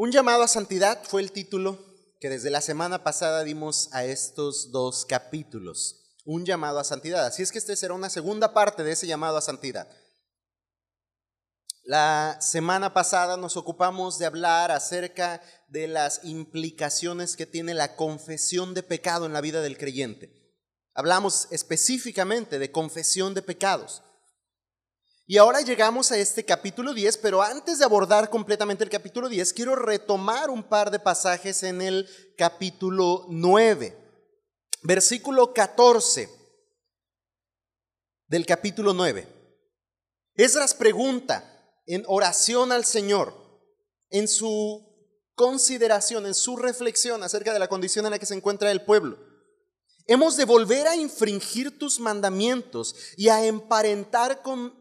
Un llamado a santidad fue el título que desde la semana pasada dimos a estos dos capítulos. Un llamado a santidad. Así es que este será una segunda parte de ese llamado a santidad. La semana pasada nos ocupamos de hablar acerca de las implicaciones que tiene la confesión de pecado en la vida del creyente. Hablamos específicamente de confesión de pecados. Y ahora llegamos a este capítulo 10, pero antes de abordar completamente el capítulo 10, quiero retomar un par de pasajes en el capítulo 9. Versículo 14 del capítulo 9. Esdras pregunta, en oración al Señor, en su consideración, en su reflexión acerca de la condición en la que se encuentra el pueblo. Hemos de volver a infringir tus mandamientos y a emparentar con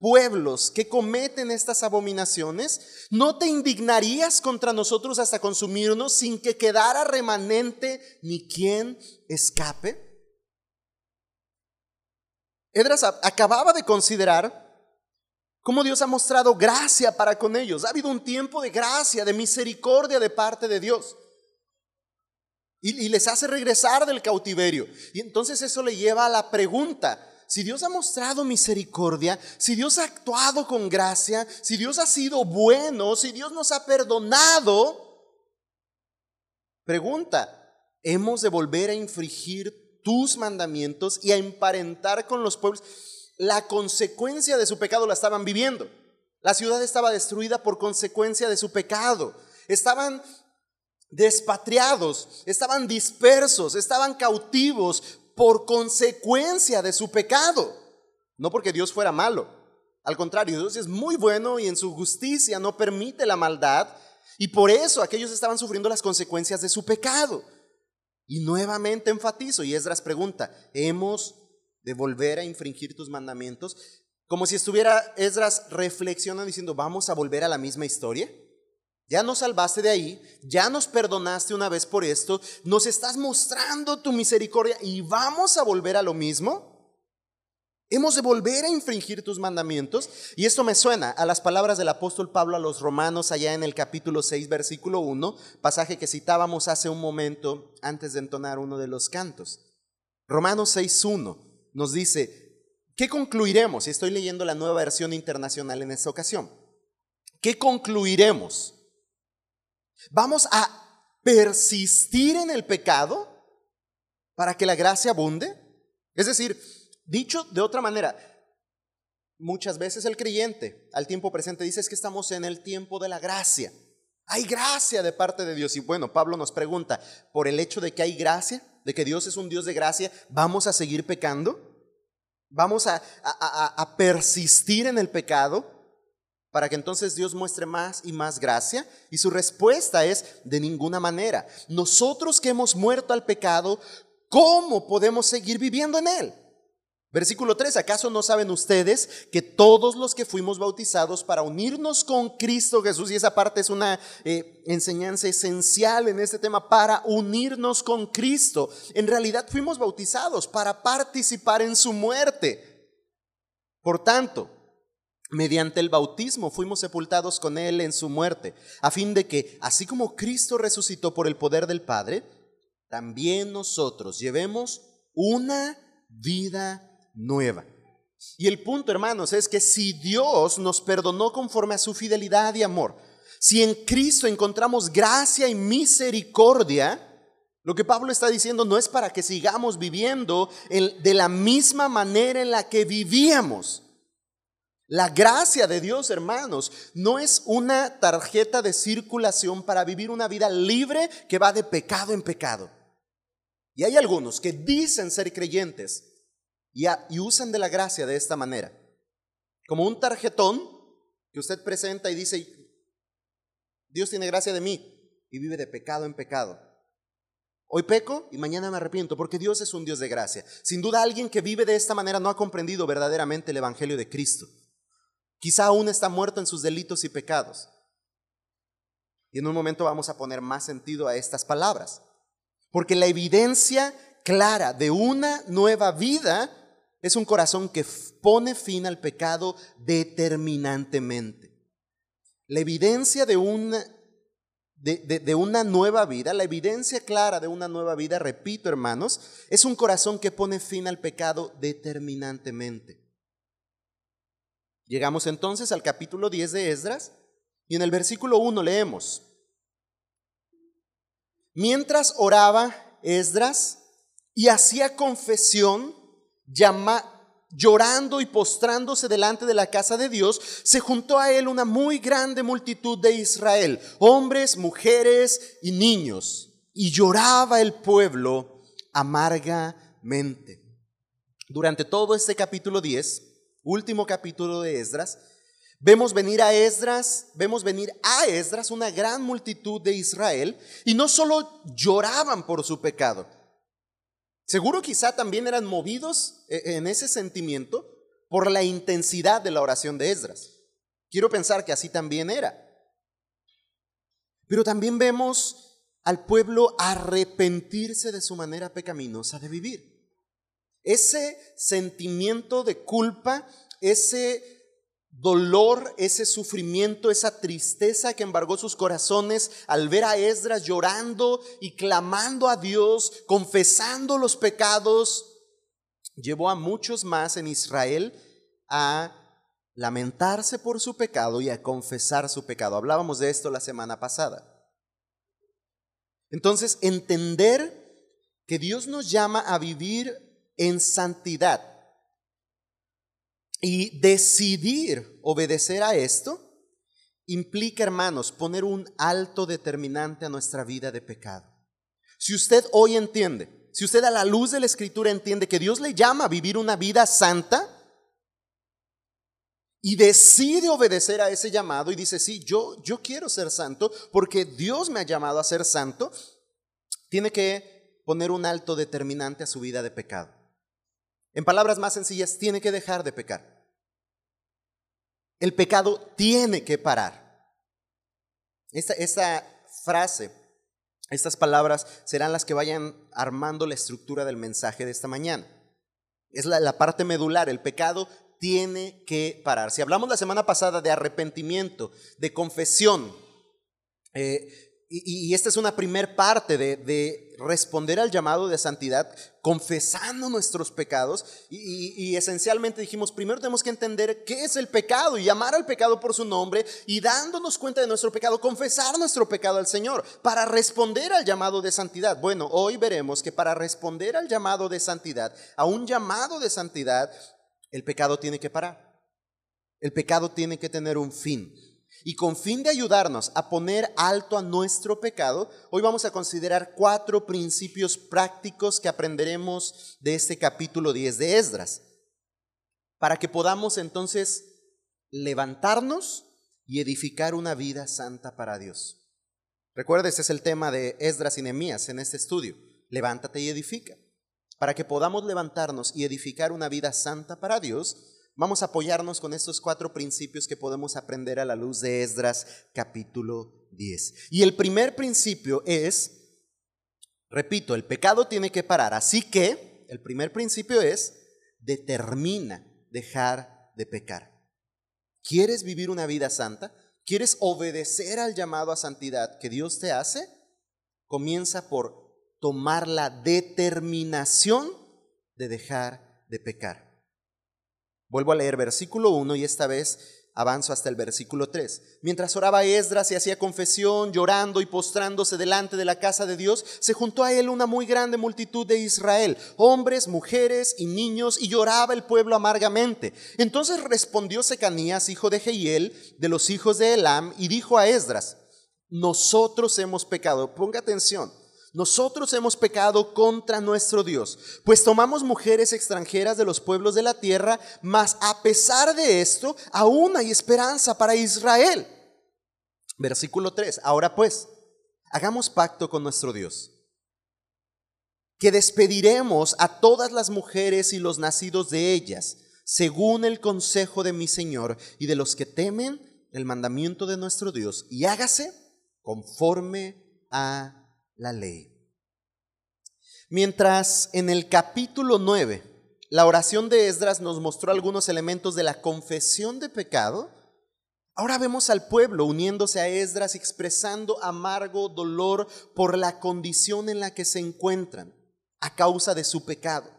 pueblos que cometen estas abominaciones, ¿no te indignarías contra nosotros hasta consumirnos sin que quedara remanente ni quien escape? Edras acababa de considerar Cómo Dios ha mostrado gracia para con ellos. Ha habido un tiempo de gracia, de misericordia de parte de Dios. Y, y, les hace regresar del cautiverio. Y entonces eso le lleva a la pregunta. Si Dios ha mostrado misericordia, si Dios ha actuado con gracia, si Dios ha sido bueno, si Dios nos ha perdonado, pregunta, ¿hemos de volver a infringir tus mandamientos y a emparentar con los pueblos? la consecuencia de su pecado la estaban viviendo. La ciudad estaba destruida por consecuencia de su pecado. Estaban despatriados, estaban dispersos, estaban cautivos por consecuencia de su pecado. No porque Dios fuera malo. Al contrario, Dios es muy bueno y en su justicia no permite la maldad. Y por eso aquellos estaban sufriendo las consecuencias de su pecado. Y nuevamente enfatizo, y Esdras pregunta, ¿hemos de volver a infringir tus mandamientos, como si estuviera Esdras reflexionando diciendo, vamos a volver a la misma historia. Ya nos salvaste de ahí, ya nos perdonaste una vez por esto, nos estás mostrando tu misericordia y vamos a volver a lo mismo. Hemos de volver a infringir tus mandamientos. Y esto me suena a las palabras del apóstol Pablo a los romanos allá en el capítulo 6, versículo 1, pasaje que citábamos hace un momento antes de entonar uno de los cantos. Romanos 6, 1 nos dice, ¿qué concluiremos? Y estoy leyendo la nueva versión internacional en esta ocasión. ¿Qué concluiremos? ¿Vamos a persistir en el pecado para que la gracia abunde? Es decir, dicho de otra manera, muchas veces el creyente al tiempo presente dice es que estamos en el tiempo de la gracia. Hay gracia de parte de Dios. Y bueno, Pablo nos pregunta, por el hecho de que hay gracia, de que Dios es un Dios de gracia, ¿vamos a seguir pecando? ¿Vamos a, a, persistir en el pecado para que entonces Dios muestre más y más gracia? Y su respuesta es, de ninguna manera. Nosotros que hemos muerto al pecado, ¿cómo podemos seguir viviendo en él? Versículo 3, ¿acaso no saben ustedes que todos los que fuimos bautizados para unirnos con Cristo Jesús, y esa parte es una eh, enseñanza esencial en este tema, para unirnos con Cristo, en realidad fuimos bautizados para participar en su muerte. Por tanto, mediante el bautismo fuimos sepultados con Él en su muerte, a fin de que, así como Cristo resucitó por el poder del Padre, también nosotros llevemos una vida nueva. Y el punto, hermanos, es que si Dios nos perdonó conforme a su fidelidad y amor, si en Cristo encontramos gracia y misericordia, lo que Pablo está diciendo no es para que sigamos viviendo de la misma manera en la que vivíamos. La gracia de Dios, hermanos, no es una tarjeta de circulación para vivir una vida libre que va de pecado en pecado. Y hay algunos que dicen ser creyentes, y, usan de la gracia de esta manera. Como un tarjetón que usted presenta y dice, Dios tiene gracia de mí y vive de pecado en pecado. Hoy peco y mañana me arrepiento porque Dios es un Dios de gracia. Sin duda alguien que vive de esta manera no ha comprendido verdaderamente el Evangelio de Cristo. Quizá aún está muerto en sus delitos y pecados. Y en un momento vamos a poner más sentido a estas palabras. Porque la evidencia clara de una nueva vida es un corazón que pone fin al pecado determinantemente. La evidencia de una de, una nueva vida, la evidencia clara de una nueva vida, repito hermanos, es un corazón que pone fin al pecado determinantemente. Llegamos entonces al capítulo 10 de Esdras y en el versículo 1 leemos, mientras oraba Esdras y hacía confesión, llama, llorando y postrándose delante de la casa de Dios, se juntó a él una muy grande multitud de Israel, hombres, mujeres y niños, y lloraba el pueblo amargamente. Durante todo este capítulo 10, último capítulo de Esdras, vemos venir a Esdras, vemos venir a Esdras una gran multitud de Israel, y no solo lloraban por su pecado, Seguro quizá también eran movidos eh, en ese sentimiento por la intensidad de la oración de Esdras. Quiero pensar que así también era. Pero también vemos al pueblo arrepentirse de su manera pecaminosa de vivir. Ese sentimiento de culpa, ese dolor, ese sufrimiento, esa tristeza que embargó sus corazones al ver a Esdras llorando y clamando a Dios, confesando los pecados, llevó a muchos más en Israel a lamentarse por su pecado y a confesar su pecado. Hablábamos de esto la semana pasada. Entonces, entender que Dios nos llama a vivir en santidad y decidir obedecer a esto implica, hermanos, poner un alto determinante a nuestra vida de pecado. Si usted hoy entiende, si usted a la luz de la escritura entiende que Dios le llama a vivir una vida santa y decide obedecer a ese llamado y dice, sí, yo, yo quiero ser santo porque Dios me ha llamado a ser santo, tiene que poner un alto determinante a su vida de pecado. En palabras más sencillas, tiene que dejar de pecar. El pecado tiene que parar. Esta, frase, estas palabras serán las que vayan armando la estructura del mensaje de esta mañana. Es la, parte medular, el pecado tiene que parar. Si hablamos la semana pasada de arrepentimiento, de confesión, eh, y, esta es una primer parte de, responder al llamado de santidad, confesando nuestros pecados. Y, esencialmente dijimos, primero tenemos que entender qué es el pecado y llamar al pecado por su nombre y dándonos cuenta de nuestro pecado, confesar nuestro pecado al Señor para responder al llamado de santidad. Bueno, hoy veremos que para responder al llamado de santidad, a un llamado de santidad, el pecado tiene que parar. El pecado tiene que tener un fin. Y con fin de ayudarnos a poner alto a nuestro pecado, hoy vamos a considerar cuatro principios prácticos que aprenderemos de este capítulo 10 de Esdras, para que podamos entonces levantarnos y edificar una vida santa para Dios. Recuerda, ese es el tema de Esdras y Nehemías en este estudio. Levántate y edifica. Para que podamos levantarnos y edificar una vida santa para Dios, Vamos a apoyarnos con estos cuatro principios que podemos aprender a la luz de Esdras capítulo 10. Y el primer principio es, repito, el pecado tiene que parar. Así que el primer principio es, determina dejar de pecar. ¿Quieres vivir una vida santa? ¿Quieres obedecer al llamado a santidad que Dios te hace? Comienza por tomar la determinación de dejar de pecar. Vuelvo a leer versículo 1 y esta vez avanzo hasta el versículo 3. Mientras oraba Esdras y hacía confesión, llorando y postrándose delante de la casa de Dios, se juntó a él una muy grande multitud de Israel, hombres, mujeres y niños, y lloraba el pueblo amargamente. Entonces respondió Secanías, hijo de Jehiel, de los hijos de Elam, y dijo a Esdras, nosotros hemos pecado. Ponga atención. Nosotros hemos pecado contra nuestro Dios, pues tomamos mujeres extranjeras de los pueblos de la tierra, mas a pesar de esto, aún hay esperanza para Israel. Versículo 3. Ahora pues, hagamos pacto con nuestro Dios, que despediremos a todas las mujeres y los nacidos de ellas, según el consejo de mi Señor y de los que temen el mandamiento de nuestro Dios, y hágase conforme a la ley. Mientras en el capítulo 9 la oración de Esdras nos mostró algunos elementos de la confesión de pecado, Ahora vemos al pueblo uniéndose a Esdras, expresando amargo dolor por la condición en la que se encuentran a causa de su pecado.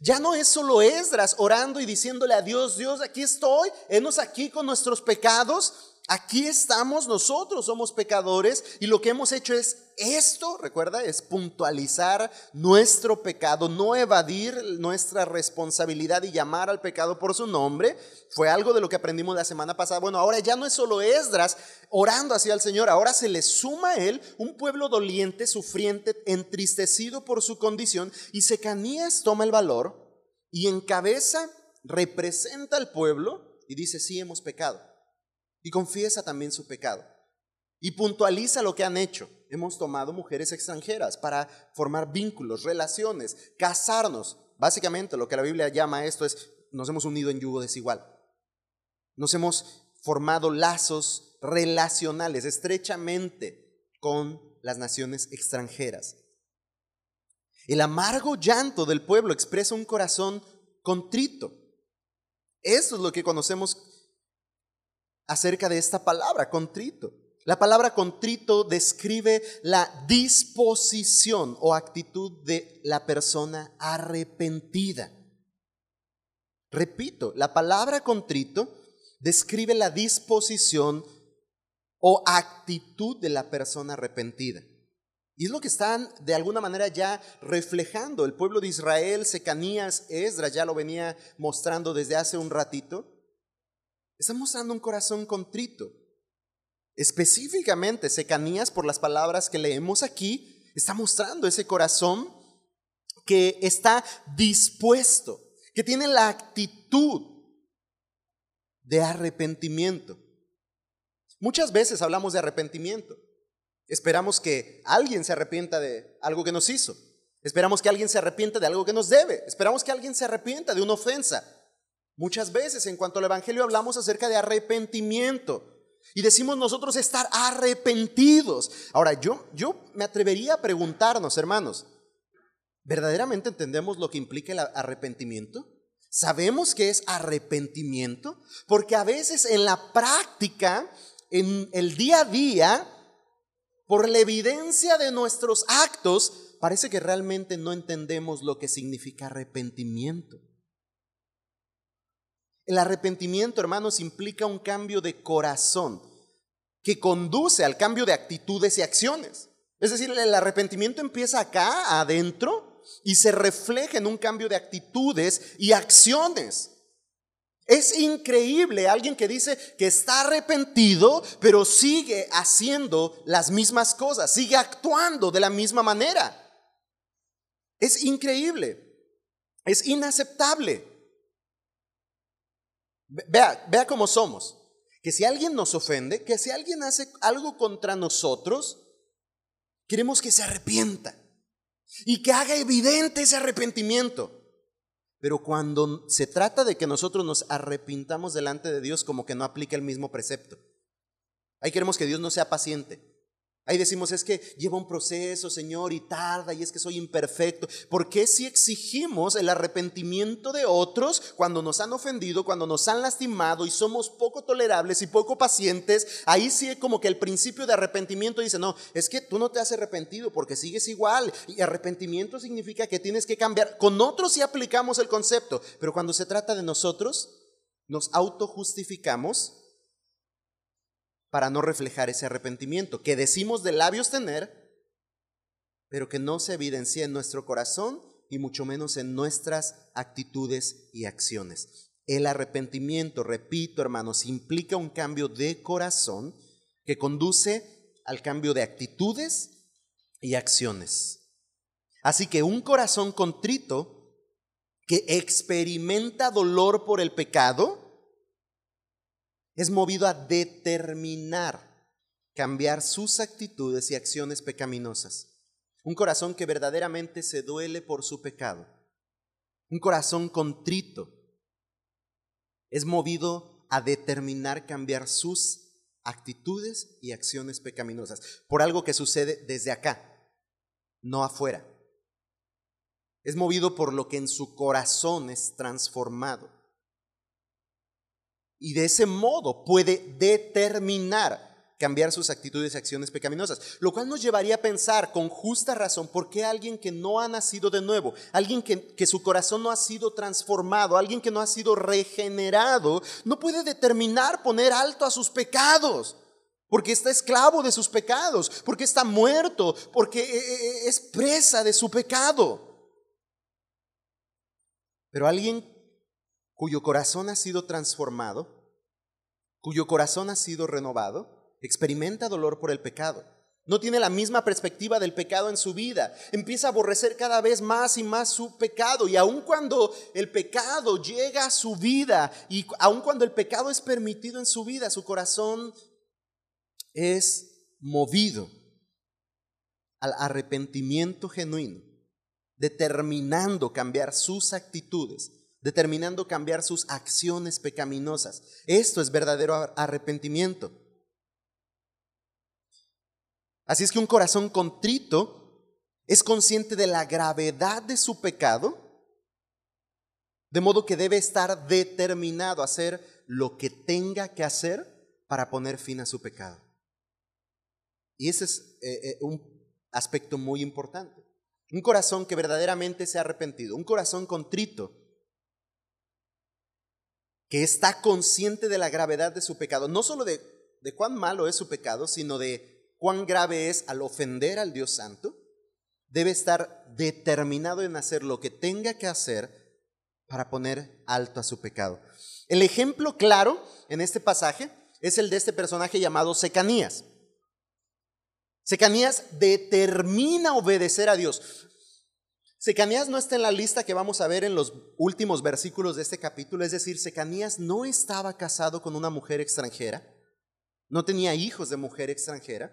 Ya no es solo Esdras orando y diciéndole a Dios, Dios, aquí estoy, enos aquí con nuestros pecados, Aquí estamos nosotros, somos pecadores y lo que hemos hecho es esto, recuerda, es puntualizar nuestro pecado, no evadir nuestra responsabilidad y llamar al pecado por su nombre. Fue algo de lo que aprendimos la semana pasada. Bueno, ahora ya no es solo Esdras orando hacia el Señor, ahora se le suma a él un pueblo doliente, sufriente, entristecido por su condición y Secanías toma el valor y encabeza, representa al pueblo y dice, sí hemos pecado y confiesa también su pecado. Y puntualiza lo que han hecho. Hemos tomado mujeres extranjeras para formar vínculos, relaciones, casarnos. Básicamente lo que la Biblia llama esto es, nos hemos unido en yugo desigual. Nos hemos formado lazos relacionales estrechamente con las naciones extranjeras. El amargo llanto del pueblo expresa un corazón contrito. Eso es lo que conocemos acerca de esta palabra, contrito. La palabra contrito describe la disposición o actitud de la persona arrepentida. Repito, la palabra contrito describe la disposición o actitud de la persona arrepentida. Y es lo que están de alguna manera ya reflejando. El pueblo de Israel, Secanías, Esdras ya lo venía mostrando desde hace un ratito. Está mostrando un corazón contrito. Específicamente, Secanías, por las palabras que leemos aquí, está mostrando ese corazón que está dispuesto, que tiene la actitud de arrepentimiento. Muchas veces hablamos de arrepentimiento. Esperamos que alguien se arrepienta de algo que nos hizo. Esperamos que alguien se arrepienta de algo que nos debe. Esperamos que alguien se arrepienta de una ofensa. Muchas veces en cuanto al Evangelio hablamos acerca de arrepentimiento y decimos nosotros estar arrepentidos. Ahora, yo, yo me atrevería a preguntarnos, hermanos, ¿verdaderamente entendemos lo que implica el arrepentimiento? ¿Sabemos qué es arrepentimiento? Porque a veces en la práctica, en el día a día, por la evidencia de nuestros actos, parece que realmente no entendemos lo que significa arrepentimiento. El arrepentimiento, hermanos, implica un cambio de corazón que conduce al cambio de actitudes y acciones. Es decir, el arrepentimiento empieza acá, adentro, y se refleja en un cambio de actitudes y acciones. Es increíble alguien que dice que está arrepentido, pero sigue haciendo las mismas cosas, sigue actuando de la misma manera. Es increíble, es inaceptable. Vea, vea cómo somos. Que si alguien nos ofende, que si alguien hace algo contra nosotros, queremos que se arrepienta y que haga evidente ese arrepentimiento. Pero cuando se trata de que nosotros nos arrepintamos delante de Dios, como que no aplica el mismo precepto. Ahí queremos que Dios no sea paciente. Ahí decimos, es que lleva un proceso, Señor, y tarda, y es que soy imperfecto. ¿Por qué si exigimos el arrepentimiento de otros cuando nos han ofendido, cuando nos han lastimado y somos poco tolerables y poco pacientes? Ahí sí como que el principio de arrepentimiento dice, no, es que tú no te has arrepentido porque sigues igual. Y arrepentimiento significa que tienes que cambiar. Con otros sí aplicamos el concepto, pero cuando se trata de nosotros, nos autojustificamos para no reflejar ese arrepentimiento que decimos de labios tener, pero que no se evidencia en nuestro corazón y mucho menos en nuestras actitudes y acciones. El arrepentimiento, repito hermanos, implica un cambio de corazón que conduce al cambio de actitudes y acciones. Así que un corazón contrito que experimenta dolor por el pecado, es movido a determinar cambiar sus actitudes y acciones pecaminosas. Un corazón que verdaderamente se duele por su pecado. Un corazón contrito es movido a determinar cambiar sus actitudes y acciones pecaminosas por algo que sucede desde acá, no afuera. Es movido por lo que en su corazón es transformado. Y de ese modo puede determinar cambiar sus actitudes y acciones pecaminosas. Lo cual nos llevaría a pensar con justa razón por qué alguien que no ha nacido de nuevo, alguien que, que, su corazón no ha sido transformado, alguien que no ha sido regenerado, no puede determinar poner alto a sus pecados. Porque está esclavo de sus pecados, porque está muerto, porque eh, eh, es presa de su pecado. Pero alguien cuyo corazón ha sido transformado, cuyo corazón ha sido renovado, experimenta dolor por el pecado. No tiene la misma perspectiva del pecado en su vida. Empieza a aborrecer cada vez más y más su pecado. Y aun cuando el pecado llega a su vida y aun cuando el pecado es permitido en su vida, su corazón es movido al arrepentimiento genuino, determinando cambiar sus actitudes determinando cambiar sus acciones pecaminosas. Esto es verdadero arrepentimiento. Así es que un corazón contrito es consciente de la gravedad de su pecado, de modo que debe estar determinado a hacer lo que tenga que hacer para poner fin a su pecado. Y ese es eh, eh, un aspecto muy importante. Un corazón que verdaderamente se ha arrepentido, un corazón contrito, que está consciente de la gravedad de su pecado, no solo de, de cuán malo es su pecado, sino de cuán grave es al ofender al Dios Santo, debe estar determinado en hacer lo que tenga que hacer para poner alto a su pecado. El ejemplo claro en este pasaje es el de este personaje llamado Secanías. Secanías determina obedecer a Dios. Secanías no está en la lista que vamos a ver en los últimos versículos de este capítulo, es decir, Secanías no estaba casado con una mujer extranjera, no tenía hijos de mujer extranjera,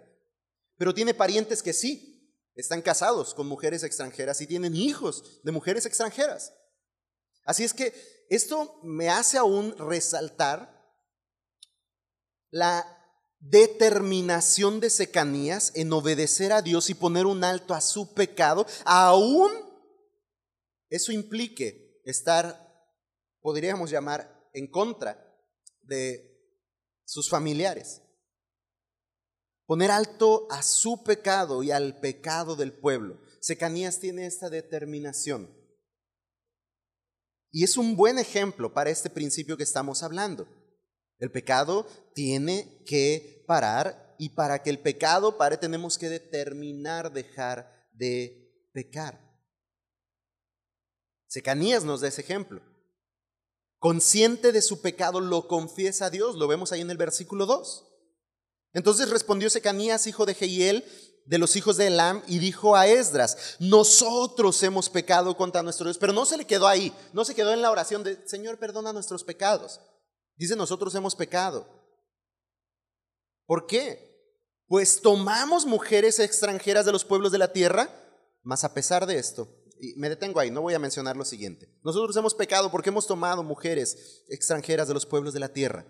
pero tiene parientes que sí, están casados con mujeres extranjeras y tienen hijos de mujeres extranjeras. Así es que esto me hace aún resaltar la determinación de Secanías en obedecer a Dios y poner un alto a su pecado, aún eso implique estar, podríamos llamar, en contra de sus familiares. Poner alto a su pecado y al pecado del pueblo. Secanías tiene esta determinación. Y es un buen ejemplo para este principio que estamos hablando. El pecado tiene que parar y para que el pecado pare tenemos que determinar dejar de pecar. Secanías nos da ese ejemplo. Consciente de su pecado, lo confiesa a Dios. Lo vemos ahí en el versículo 2. Entonces respondió Secanías, hijo de Jehiel, de los hijos de Elam, y dijo a Esdras, nosotros hemos pecado contra nuestro Dios. Pero no se le quedó ahí, no se quedó en la oración de, Señor, perdona nuestros pecados. Dice, nosotros hemos pecado. ¿Por qué? Pues tomamos mujeres extranjeras de los pueblos de la tierra, mas a pesar de esto, y me detengo ahí, no voy a mencionar lo siguiente. Nosotros hemos pecado porque hemos tomado mujeres extranjeras de los pueblos de la tierra.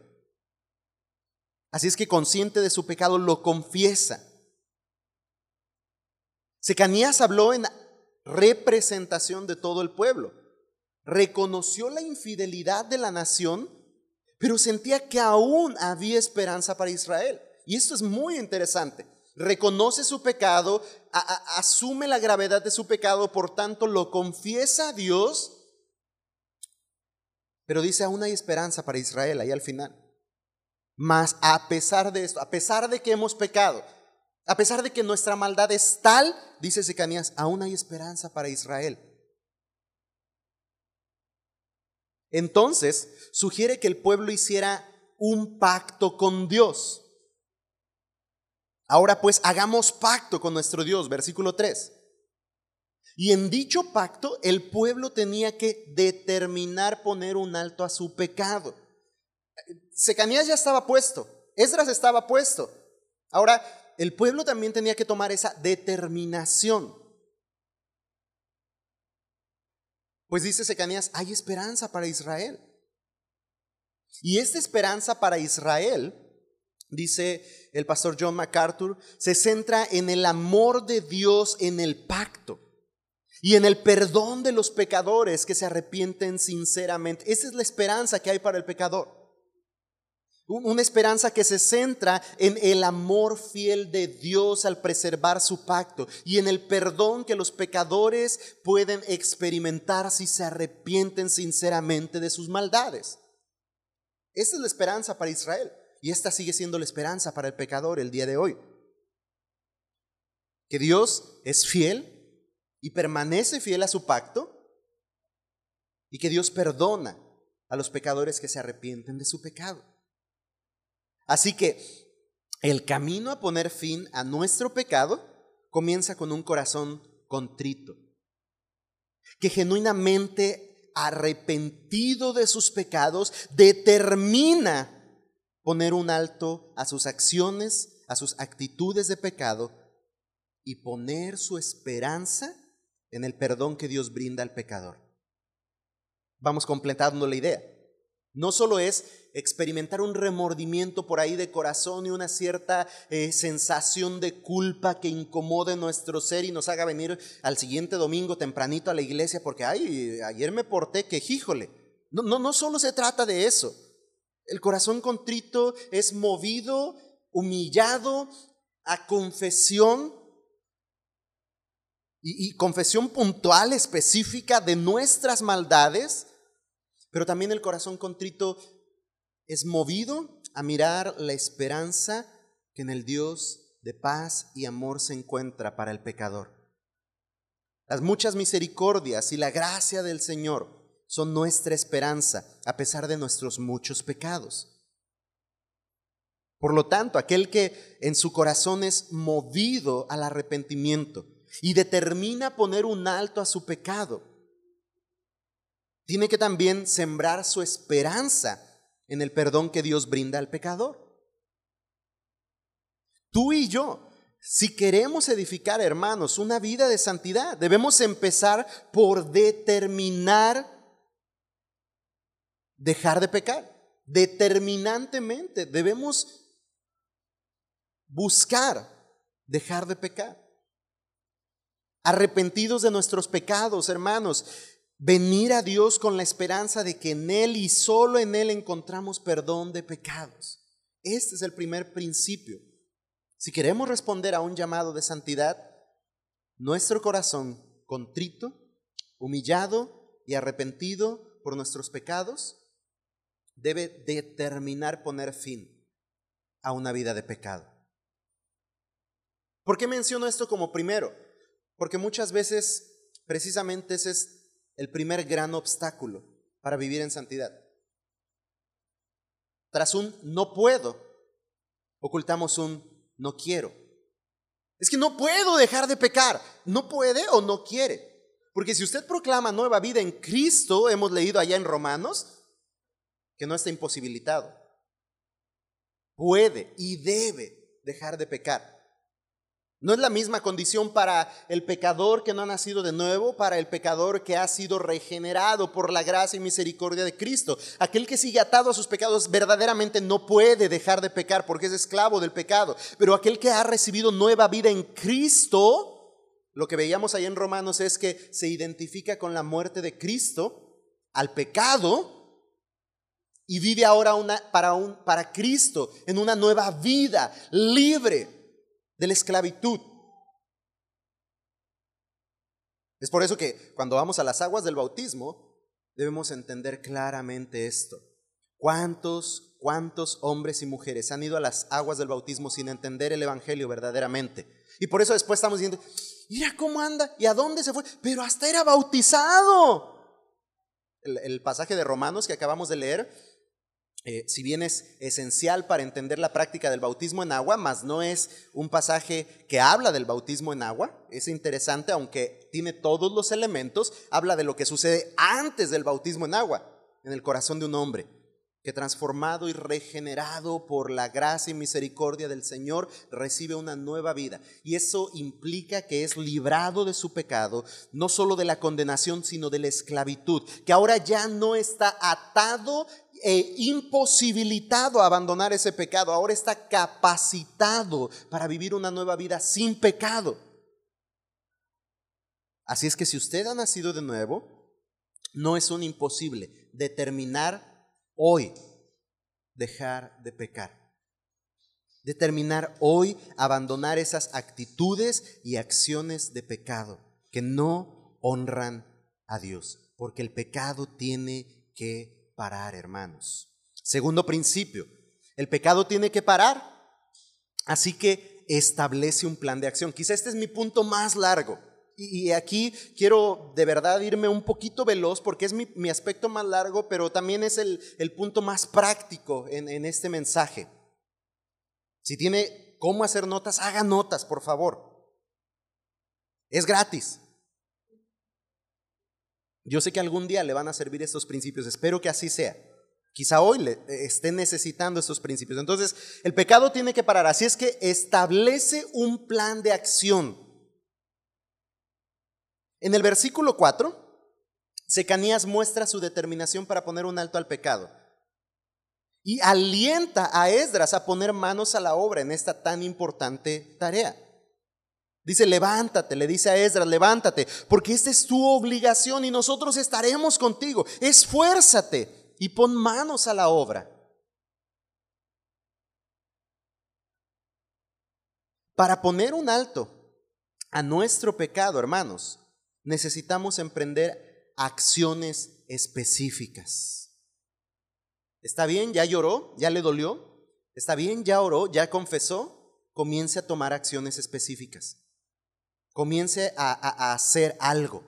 Así es que consciente de su pecado lo confiesa. Secanías habló en representación de todo el pueblo. Reconoció la infidelidad de la nación, pero sentía que aún había esperanza para Israel. Y esto es muy interesante reconoce su pecado, asume la gravedad de su pecado, por tanto lo confiesa a Dios, pero dice, aún hay esperanza para Israel ahí al final. Mas a pesar de esto, a pesar de que hemos pecado, a pesar de que nuestra maldad es tal, dice Secanías, aún hay esperanza para Israel. Entonces, sugiere que el pueblo hiciera un pacto con Dios. Ahora pues hagamos pacto con nuestro Dios, versículo 3. Y en dicho pacto el pueblo tenía que determinar poner un alto a su pecado. Secanías ya estaba puesto, Esdras estaba puesto. Ahora el pueblo también tenía que tomar esa determinación. Pues dice Secanías, hay esperanza para Israel. Y esta esperanza para Israel dice el pastor John MacArthur, se centra en el amor de Dios en el pacto y en el perdón de los pecadores que se arrepienten sinceramente. Esa es la esperanza que hay para el pecador. Una esperanza que se centra en el amor fiel de Dios al preservar su pacto y en el perdón que los pecadores pueden experimentar si se arrepienten sinceramente de sus maldades. Esta es la esperanza para Israel y esta sigue siendo la esperanza para el pecador el día de hoy. Que Dios es fiel y permanece fiel a su pacto y que Dios perdona a los pecadores que se arrepienten de su pecado. Así que el camino a poner fin a nuestro pecado comienza con un corazón contrito, que genuinamente arrepentido de sus pecados determina poner un alto a sus acciones, a sus actitudes de pecado y poner su esperanza en el perdón que Dios brinda al pecador. Vamos completando la idea. No solo es experimentar un remordimiento por ahí de corazón y una cierta eh, sensación de culpa que incomode nuestro ser y nos haga venir al siguiente domingo tempranito a la iglesia porque, ay, ayer me porté que, híjole. No, no, no solo se trata de eso. El corazón contrito es movido, humillado a confesión y, confesión puntual, específica de nuestras maldades pero también el corazón contrito es movido a mirar la esperanza que en el Dios de paz y amor se encuentra para el pecador. Las muchas misericordias y la gracia del Señor son nuestra esperanza a pesar de nuestros muchos pecados. Por lo tanto, aquel que en su corazón es movido al arrepentimiento y determina poner un alto a su pecado, tiene que también sembrar su esperanza en el perdón que Dios brinda al pecador. Tú y yo, si queremos edificar, hermanos, una vida de santidad, debemos empezar por determinar dejar de pecar. Determinantemente debemos buscar dejar de pecar. Arrepentidos de nuestros pecados, hermanos, venir a Dios con la esperanza de que en Él y solo en Él encontramos perdón de pecados. Este es el primer principio. Si queremos responder a un llamado de santidad, nuestro corazón contrito, humillado y arrepentido por nuestros pecados, debe determinar poner fin a una vida de pecado. ¿Por qué menciono esto como primero? Porque muchas veces precisamente ese es el primer gran obstáculo para vivir en santidad. Tras un no puedo, ocultamos un no quiero. Es que no puedo dejar de pecar. No puede o no quiere. Porque si usted proclama nueva vida en Cristo, hemos leído allá en Romanos, que no está imposibilitado. Puede y debe dejar de pecar. No es la misma condición para el pecador que no ha nacido de nuevo, para el pecador que ha sido regenerado por la gracia y misericordia de Cristo. Aquel que sigue atado a sus pecados verdaderamente no puede dejar de pecar porque es esclavo del pecado. Pero aquel que ha recibido nueva vida en Cristo, lo que veíamos ahí en Romanos es que se identifica con la muerte de Cristo al pecado y vive ahora una, para, un, para Cristo en una nueva vida libre de la esclavitud. Es por eso que cuando vamos a las aguas del bautismo, debemos entender claramente esto. ¿Cuántos, cuántos hombres y mujeres han ido a las aguas del bautismo sin entender el Evangelio verdaderamente? Y por eso después estamos diciendo, mira cómo anda y a dónde se fue, pero hasta era bautizado. El, el pasaje de Romanos que acabamos de leer eh, si bien es esencial para entender la práctica del bautismo en agua, mas no es un pasaje que habla del bautismo en agua. Es interesante, aunque tiene todos los elementos, habla de lo que sucede antes del bautismo en agua, en el corazón de un hombre que transformado y regenerado por la gracia y misericordia del Señor, recibe una nueva vida. Y eso implica que es librado de su pecado, no solo de la condenación, sino de la esclavitud, que ahora ya no está atado e imposibilitado a abandonar ese pecado, ahora está capacitado para vivir una nueva vida sin pecado. Así es que si usted ha nacido de nuevo, no es un imposible determinar hoy dejar de pecar. Determinar hoy abandonar esas actitudes y acciones de pecado que no honran a Dios, porque el pecado tiene que parar, hermanos. Segundo principio, el pecado tiene que parar, así que establece un plan de acción. Quizá este es mi punto más largo. Y aquí quiero de verdad irme un poquito veloz porque es mi, aspecto más largo, pero también es el, punto más práctico en, en este mensaje. Si tiene cómo hacer notas, haga notas, por favor. Es gratis. Yo sé que algún día le van a servir estos principios, espero que así sea. Quizá hoy le esté necesitando estos principios. Entonces, el pecado tiene que parar. Así es que establece un plan de acción. En el versículo 4, Secanías muestra su determinación para poner un alto al pecado y alienta a Esdras a poner manos a la obra en esta tan importante tarea. Dice, levántate, le dice a Esdras, levántate, porque esta es tu obligación y nosotros estaremos contigo. Esfuérzate y pon manos a la obra. Para poner un alto a nuestro pecado, hermanos, necesitamos emprender acciones específicas. ¿Está bien? ¿Ya lloró? ¿Ya le dolió? ¿Está bien? ¿Ya oró? ¿Ya confesó? Comience a tomar acciones específicas. Comience a, hacer algo.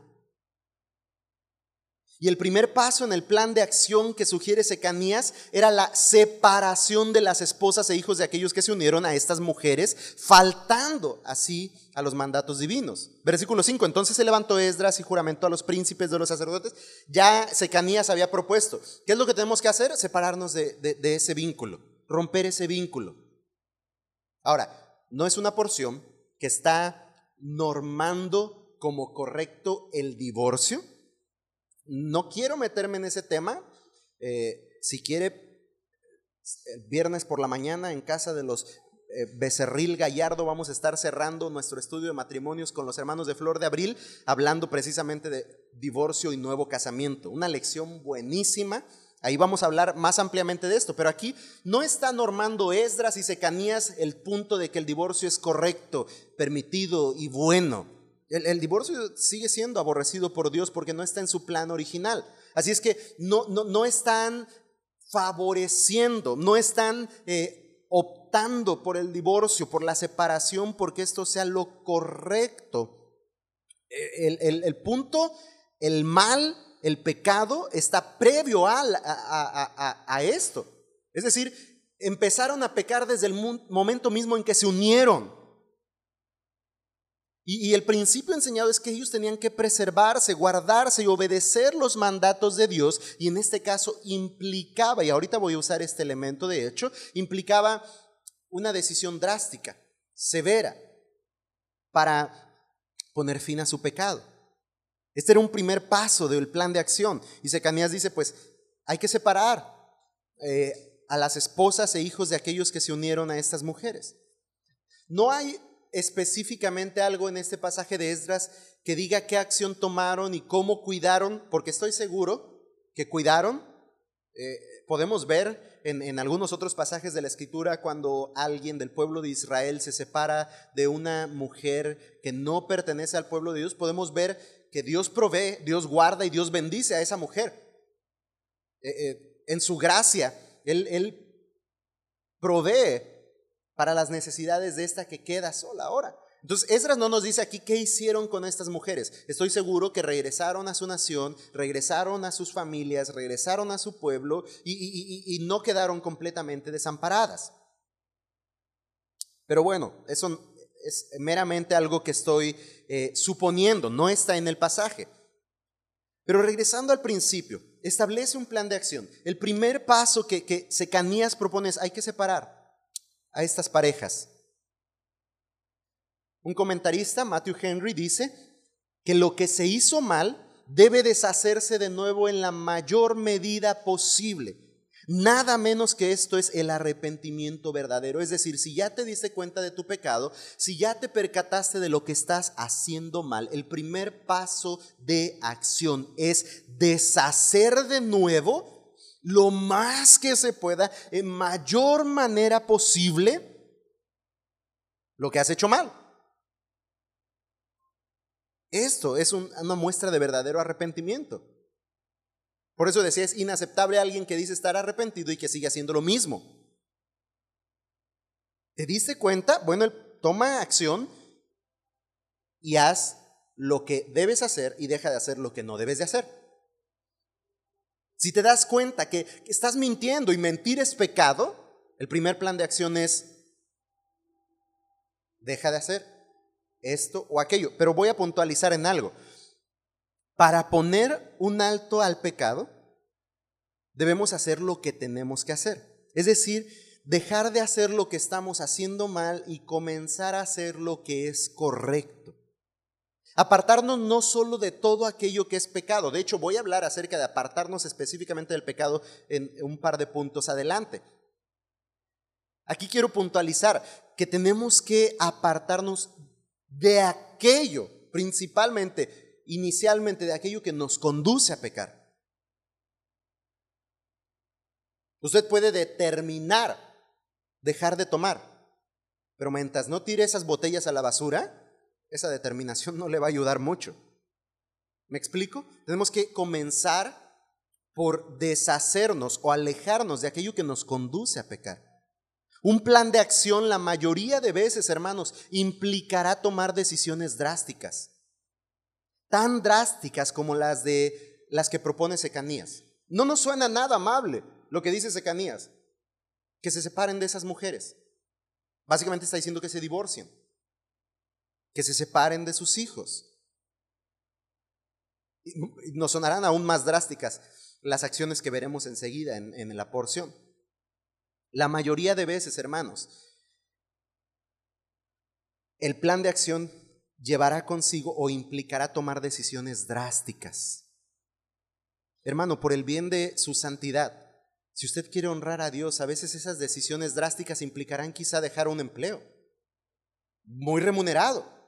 Y el primer paso en el plan de acción que sugiere Secanías era la separación de las esposas e hijos de aquellos que se unieron a estas mujeres, faltando así a los mandatos divinos. Versículo 5, entonces se levantó Esdras y juramentó a los príncipes de los sacerdotes. Ya Secanías había propuesto, ¿qué es lo que tenemos que hacer? Separarnos de, de ese vínculo, romper ese vínculo. Ahora, no es una porción que está normando como correcto el divorcio no quiero meterme en ese tema. Eh, si quiere, el viernes por la mañana en casa de los eh, Becerril Gallardo vamos a estar cerrando nuestro estudio de matrimonios con los hermanos de Flor de Abril, hablando precisamente de divorcio y nuevo casamiento. Una lección buenísima. Ahí vamos a hablar más ampliamente de esto, pero aquí no está normando Esdras y Secanías el punto de que el divorcio es correcto, permitido y bueno. El, divorcio sigue siendo aborrecido por Dios porque no está en su plan original. Así es que no, no, están favoreciendo, no están eh, optando por el divorcio, por la separación, porque esto sea lo correcto. El, el punto, el mal, el pecado está previo a, a, a esto. Es decir, empezaron a pecar desde el momento mismo en que se unieron. Y, el principio enseñado es que ellos tenían que preservarse, guardarse y obedecer los mandatos de Dios. Y en este caso implicaba, y ahorita voy a usar este elemento de hecho, implicaba una decisión drástica, severa, para poner fin a su pecado. Este era un primer paso del plan de acción. Y Secanías dice, pues hay que separar eh, a las esposas e hijos de aquellos que se unieron a estas mujeres. No hay específicamente algo en este pasaje de Esdras que diga qué acción tomaron y cómo cuidaron, porque estoy seguro que cuidaron. Eh, podemos ver en, en, algunos otros pasajes de la escritura cuando alguien del pueblo de Israel se separa de una mujer que no pertenece al pueblo de Dios, podemos ver que Dios provee, Dios guarda y Dios bendice a esa mujer. Eh, eh, en su gracia, Él, él provee para las necesidades de esta que queda sola ahora. Entonces, Esdras no nos dice aquí qué hicieron con estas mujeres. Estoy seguro que regresaron a su nación, regresaron a sus familias, regresaron a su pueblo y, no quedaron completamente desamparadas. Pero bueno, eso es meramente algo que estoy eh, suponiendo, no está en el pasaje. Pero regresando al principio, establece un plan de acción. El primer paso que, que Secanías propone es hay que separar a estas parejas. Un comentarista, Matthew Henry, dice que lo que se hizo mal debe deshacerse de nuevo en la mayor medida posible. Nada menos que esto es el arrepentimiento verdadero. Es decir, si ya te diste cuenta de tu pecado, si ya te percataste de lo que estás haciendo mal, el primer paso de acción es deshacer de nuevo lo más que se pueda, en mayor manera posible, lo que has hecho mal. Esto es una muestra de verdadero arrepentimiento. Por eso decía, es inaceptable alguien que dice estar arrepentido y que sigue haciendo lo mismo. ¿Te diste cuenta? Bueno, él toma acción y haz lo que debes hacer y deja de hacer lo que no debes de hacer. Si te das cuenta que, estás mintiendo y mentir es pecado, el primer plan de acción es deja de hacer esto o aquello. Pero voy a puntualizar en algo. Para poner un alto al pecado, debemos hacer lo que tenemos que hacer. Es decir, dejar de hacer lo que estamos haciendo mal y comenzar a hacer lo que es correcto. Apartarnos no solo de todo aquello que es pecado, de hecho voy a hablar acerca de apartarnos específicamente del pecado en un par de puntos adelante. Aquí quiero puntualizar que tenemos que apartarnos de aquello, principalmente, inicialmente, de aquello que nos conduce a pecar. Usted puede determinar dejar de tomar. Pero mientras no tire esas botellas a la basura, esa determinación no le va a ayudar mucho. ¿Me explico? Tenemos que comenzar por deshacernos o alejarnos de aquello que nos conduce a pecar. Un plan de acción la mayoría de veces, hermanos, implicará tomar decisiones drásticas. Tan drásticas como las de las que propone Secanías. No nos suena nada amable lo que dice Secanías que se separen de esas mujeres. Básicamente está diciendo que se divorcien, que se separen de sus hijos. Nos sonarán aún más drásticas las acciones que veremos enseguida en, en la porción. La mayoría de veces, hermanos, el plan de acción llevará consigo o implicará tomar decisiones drásticas. Hermano, por el bien de su santidad, si usted quiere honrar a Dios, a veces esas decisiones drásticas implicarán quizá dejar un empleo muy remunerado.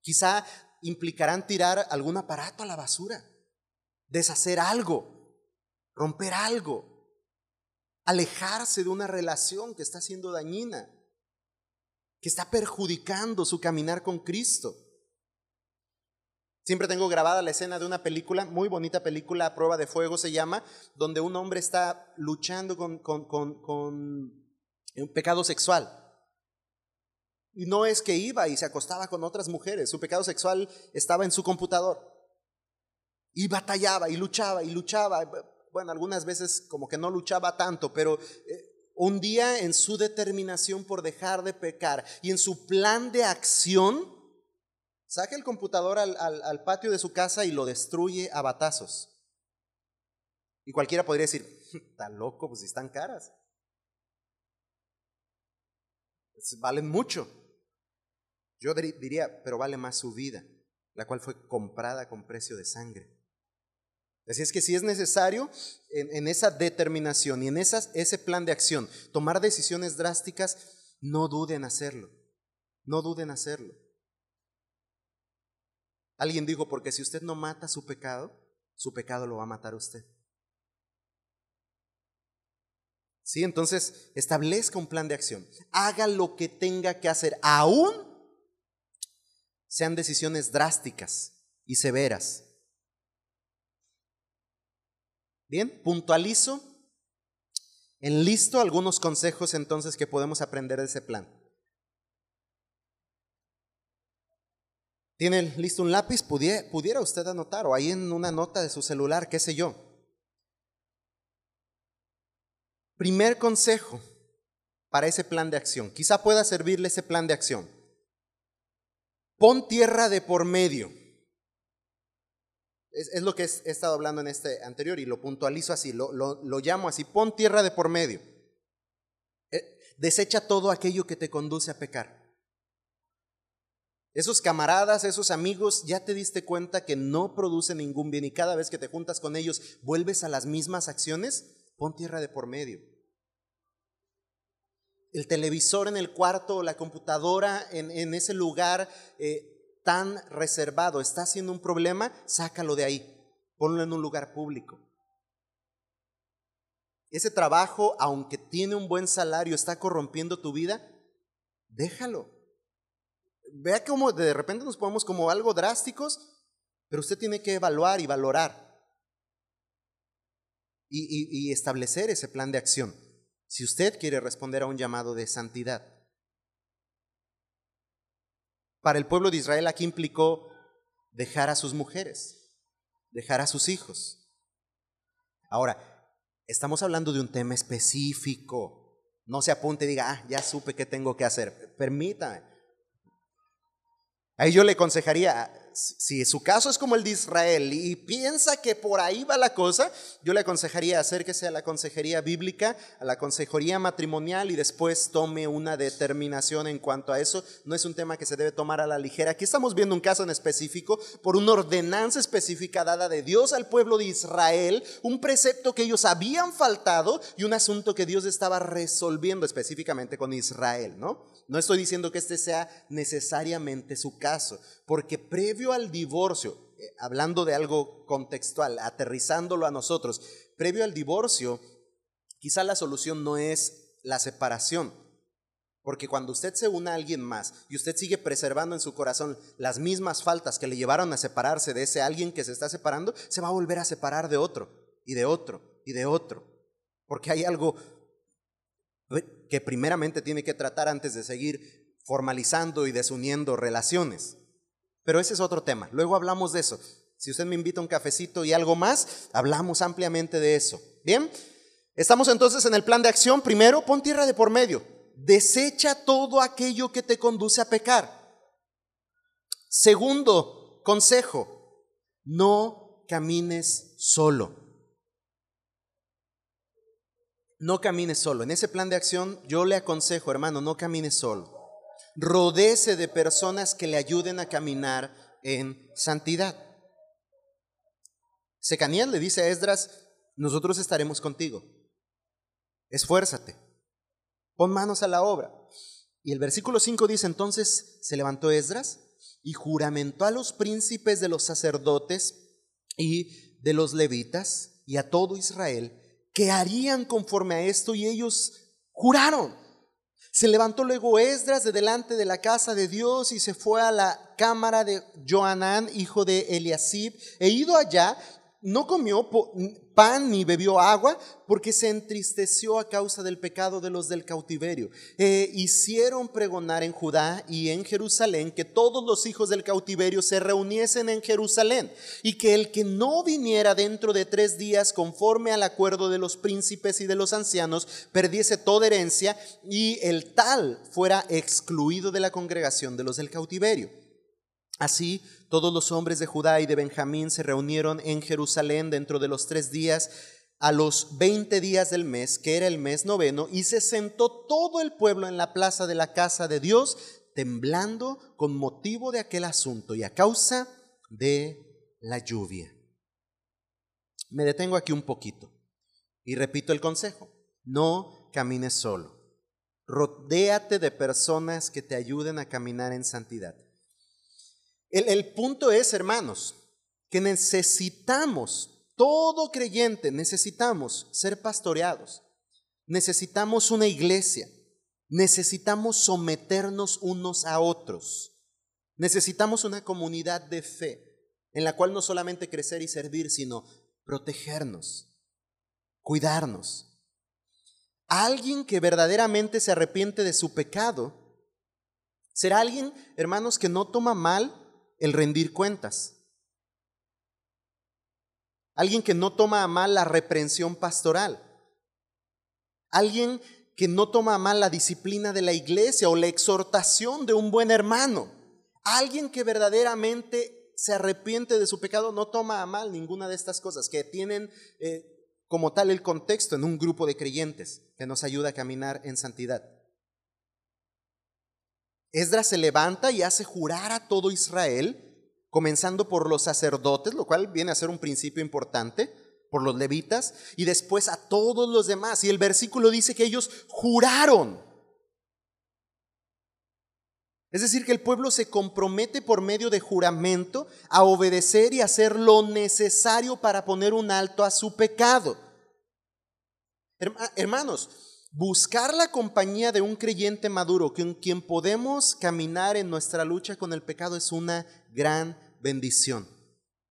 Quizá implicarán tirar algún aparato a la basura, deshacer algo, romper algo, alejarse de una relación que está siendo dañina, que está perjudicando su caminar con Cristo. Siempre tengo grabada la escena de una película, muy bonita película, a prueba de fuego se llama, donde un hombre está luchando con, un pecado sexual. Y no es que iba y se acostaba con otras mujeres, su pecado sexual estaba en su computador. Y batallaba y luchaba y luchaba. Bueno, algunas veces como que no luchaba tanto, pero eh, un día en su determinación por dejar de pecar y en su plan de acción, Saca el computador al, patio de su casa y lo destruye a batazos. Y cualquiera podría decir, está loco, pues están caras. Valen mucho. Yo diría, pero vale más su vida, la cual fue comprada con precio de sangre. Así es que si es necesario en, esa determinación y en ese plan de acción tomar decisiones drásticas, no duden en hacerlo. No duden en hacerlo. Alguien dijo, porque si usted no mata su pecado, su pecado lo va a matar a usted. Sí, entonces establezca un plan de acción. Haga lo que tenga que hacer, aún sean decisiones drásticas y severas. Bien, puntualizo, enlisto algunos consejos entonces que podemos aprender de ese plan. ¿Tiene listo un lápiz? Pudiera, usted anotar o ahí en una nota de su celular, qué sé yo. Primer consejo para ese plan de acción. Quizá pueda servirle ese plan de acción. Pon tierra de por medio. Es, lo que he estado hablando en este anterior y lo puntualizo así, lo, lo llamo así. Pon tierra de por medio. Eh, desecha todo aquello que te conduce a pecar. Esos camaradas, esos amigos, ya te diste cuenta que no producen ningún bien y cada vez que te juntas con ellos vuelves a las mismas acciones, pon tierra de por medio. El televisor en el cuarto la computadora en, ese lugar eh, tan reservado está haciendo un problema, sácalo de ahí, ponlo en un lugar público. ese trabajo, aunque tiene un buen salario, está corrompiendo tu vida, déjalo. Vea cómo de repente nos ponemos como algo drásticos, pero usted tiene que evaluar y valorar y establecer ese plan de acción si usted quiere responder a un llamado de santidad. Para el pueblo de Israel aquí implicó dejar a sus mujeres, dejar a sus hijos. Ahora, estamos hablando de un tema específico. No se apunte y diga, ah, ya supe qué tengo que hacer. Permítame. Ahí yo le aconsejaría, si su caso es como el de Israel y piensa que por ahí va la cosa, yo le aconsejaría acérquese a la consejería bíblica, a la consejería matrimonial y después tome una determinación en cuanto a eso. No es un tema que se debe tomar a la ligera. Aquí estamos viendo un caso en específico por una ordenanza específica dada de Dios al pueblo de Israel, un precepto que ellos habían faltado y un asunto que Dios estaba resolviendo específicamente con Israel, ¿no? No estoy diciendo que este sea necesariamente su caso, porque previo al divorcio, eh, hablando de algo contextual, aterrizándolo a nosotros, previo al divorcio, quizá la solución no es la separación, porque cuando usted se une a alguien más y usted sigue preservando en su corazón las mismas faltas que le llevaron a separarse de ese alguien que se está separando, se va a volver a separar de otro y de otro y de otro. Porque hay algo que primeramente tiene que tratar antes de seguir formalizando y desuniendo relaciones. Pero ese es otro tema. Luego hablamos de eso. Si usted me invita a un cafecito y algo más, hablamos ampliamente de eso. Bien, estamos entonces en el plan de acción. Primero, pon tierra de por medio. Desecha todo aquello que te conduce a pecar. Segundo consejo, no camines solo. No camines solo. En ese plan de acción yo le aconsejo, hermano, no camines solo. Rodece de personas que le ayuden a caminar en santidad. Secanías le dice a Esdras, nosotros estaremos contigo. Esfuérzate. Pon manos a la obra. Y el versículo 5 dice, entonces se levantó Esdras y juramentó a los príncipes de los sacerdotes y de los levitas y a todo Israel que harían conforme a esto y ellos juraron. Se levantó luego Esdras de delante de la casa de Dios y se fue a la cámara de Joanán, hijo de Eliasib, e ido allá, no comió pan ni bebió agua porque se entristeció a causa del pecado de los del cautiverio. Eh, hicieron pregonar en Judá y en Jerusalén que todos los hijos del cautiverio se reuniesen en Jerusalén y que el que no viniera dentro de tres días conforme al acuerdo de los príncipes y de los ancianos perdiese toda herencia y el tal fuera excluido de la congregación de los del cautiverio. Así, todos los hombres de Judá y de Benjamín se reunieron en Jerusalén dentro de los tres días, a los veinte días del mes, que era el mes noveno, y se sentó todo el pueblo en la plaza de la casa de Dios, temblando con motivo de aquel asunto y a causa de la lluvia. Me detengo aquí un poquito y repito el consejo, no camines solo. Rodéate de personas que te ayuden a caminar en santidad. El, punto es, hermanos, que necesitamos, todo creyente, necesitamos ser pastoreados, necesitamos una iglesia, necesitamos someternos unos a otros, necesitamos una comunidad de fe en la cual no solamente crecer y servir, sino protegernos, cuidarnos. Alguien que verdaderamente se arrepiente de su pecado será alguien, hermanos, que no toma mal el rendir cuentas. Alguien que no toma a mal la reprensión pastoral. Alguien que no toma a mal la disciplina de la iglesia o la exhortación de un buen hermano. Alguien que verdaderamente se arrepiente de su pecado no toma a mal ninguna de estas cosas, que tienen eh, como tal el contexto en un grupo de creyentes que nos ayuda a caminar en santidad. Esdras se levanta y hace jurar a todo Israel, comenzando por los sacerdotes, lo cual viene a ser un principio importante, por los levitas, y después a todos los demás. Y el versículo dice que ellos juraron. Es decir, que el pueblo se compromete por medio de juramento a obedecer y hacer lo necesario para poner un alto a su pecado. Hermanos, buscar la compañía de un creyente maduro con quien podemos caminar en nuestra lucha con el pecado es una gran bendición.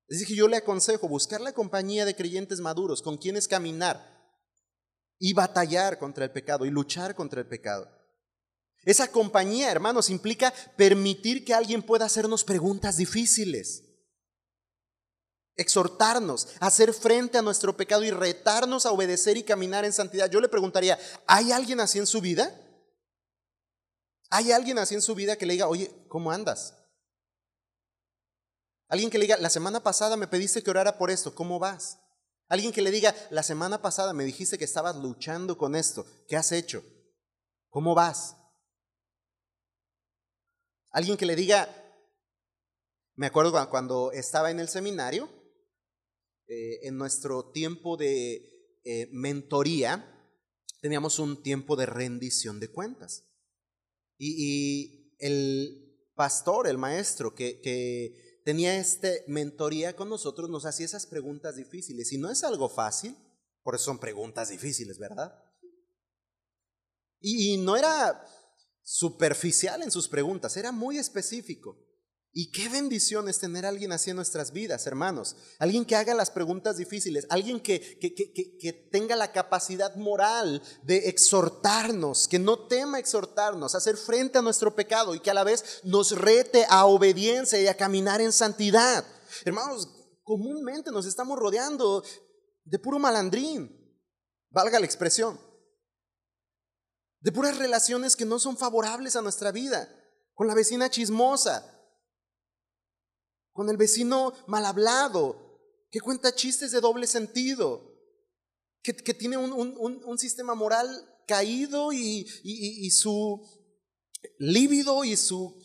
Es que yo le aconsejo buscar la compañía de creyentes maduros con quienes caminar y batallar contra el pecado y luchar contra el pecado. Esa compañía, hermanos, implica permitir que alguien pueda hacernos preguntas difíciles, exhortarnos, hacer frente a nuestro pecado y retarnos a obedecer y caminar en santidad. Yo le preguntaría, ¿hay alguien así en su vida? ¿Hay alguien así en su vida que le diga, oye, ¿cómo andas? Alguien que le diga, la semana pasada me pediste que orara por esto, ¿cómo vas? Alguien que le diga, la semana pasada me dijiste que estabas luchando con esto, ¿qué has hecho? ¿Cómo vas? Alguien que le diga, me acuerdo cuando estaba en el seminario, eh, en nuestro tiempo de eh, mentoría, teníamos un tiempo de rendición de cuentas. Y, el pastor, el maestro que, tenía esta mentoría con nosotros, nos hacía esas preguntas difíciles. Y no es algo fácil, por eso son preguntas difíciles, ¿verdad? y no era superficial en sus preguntas, era muy específico. Y qué bendición es tener a alguien así en nuestras vidas, hermanos. Alguien que haga las preguntas difíciles, alguien que, que, que, tenga la capacidad moral de exhortarnos, que no tema exhortarnos, hacer frente a nuestro pecado y que a la vez nos rete a obediencia y a caminar en santidad. Hermanos, comúnmente nos estamos rodeando de puro malandrín, valga la expresión de puras relaciones que no son favorables a nuestra vida, con la vecina chismosa, con el vecino mal hablado, que cuenta chistes de doble sentido, que, tiene un, sistema moral caído y, y su líbido y su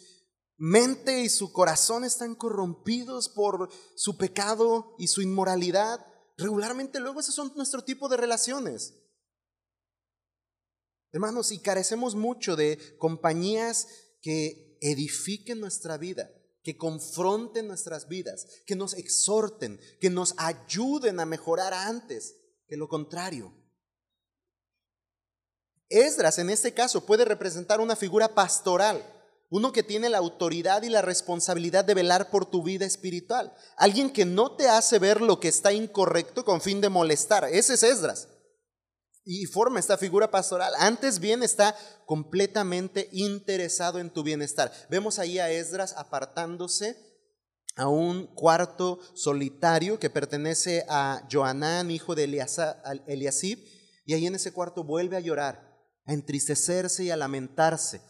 mente y su corazón están corrompidos por su pecado y su inmoralidad. Regularmente luego esos son nuestro tipo de relaciones. Hermanos, y carecemos mucho de compañías que edifiquen nuestra vida, que confronten nuestras vidas, que nos exhorten, que nos ayuden a mejorar antes que lo contrario. Esdras en este caso puede representar una figura pastoral, uno que tiene la autoridad y la responsabilidad de velar por tu vida espiritual, alguien que no te hace ver lo que está incorrecto con fin de molestar. Ese es Esdras y forma esta figura pastoral. Antes bien está completamente interesado en tu bienestar. Vemos ahí a Esdras apartándose a un cuarto solitario que pertenece a Joanán, hijo de Eliasib, y ahí en ese cuarto vuelve a llorar, a entristecerse y a lamentarse.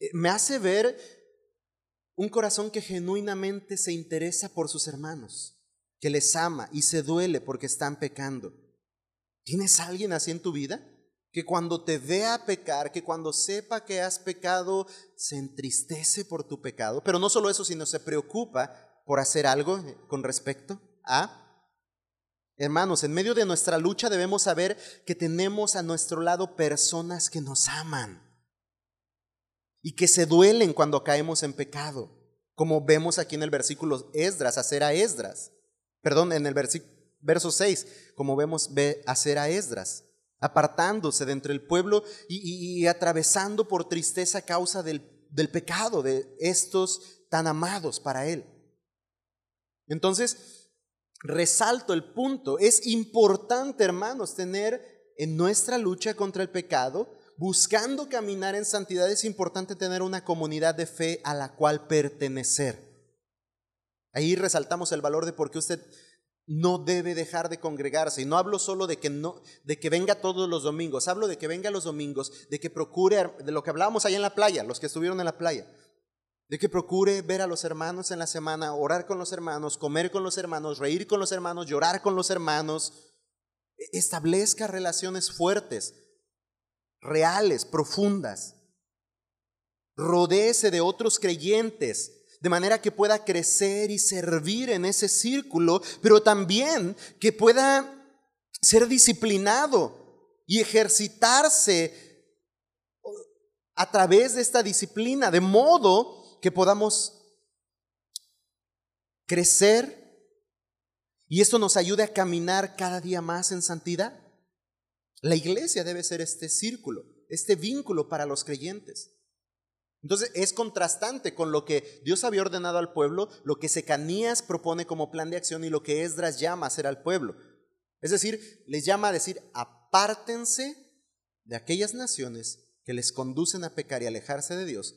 Eh, me hace ver un corazón que genuinamente se interesa por sus hermanos, que les ama y se duele porque están pecando. ¿Tienes alguien así en tu vida? Que cuando te vea pecar, que cuando sepa que has pecado, se entristece por tu pecado. Pero no solo eso, sino se preocupa por hacer algo con respecto a... Hermanos, en medio de nuestra lucha debemos saber que tenemos a nuestro lado personas que nos aman y que se duelen cuando caemos en pecado, como vemos aquí en el versículo Esdras, hacer a Esdras. Perdón, en el versículo Verso 6, como vemos ve hacer a Esdras, apartándose de entre el pueblo y, atravesando por tristeza causa del, del pecado de estos tan amados para él. Entonces, resalto el punto, es importante, hermanos, tener en nuestra lucha contra el pecado, buscando caminar en santidad, es importante tener una comunidad de fe a la cual pertenecer. Ahí resaltamos el valor de por qué usted no debe dejar de congregarse. Y no hablo solo de que, no, de que venga todos los domingos, hablo de que venga los domingos, de que procure, de lo que hablábamos allá en la playa, los que estuvieron en la playa, de que procure ver a los hermanos en la semana, orar con los hermanos, comer con los hermanos, reír con los hermanos, llorar con los hermanos. E-, establezca relaciones fuertes, reales, profundas. Rodéese de otros creyentes de manera que pueda crecer y servir en ese círculo, pero también que pueda ser disciplinado y ejercitarse a través de esta disciplina, de modo que podamos crecer y esto nos ayude a caminar cada día más en santidad. La iglesia debe ser este círculo, este vínculo para los creyentes. Entonces es contrastante con lo que Dios había ordenado al pueblo, lo que Secanías propone como plan de acción y lo que Esdras llama a hacer al pueblo. Es decir, les llama a decir, apártense de aquellas naciones que les conducen a pecar y alejarse de Dios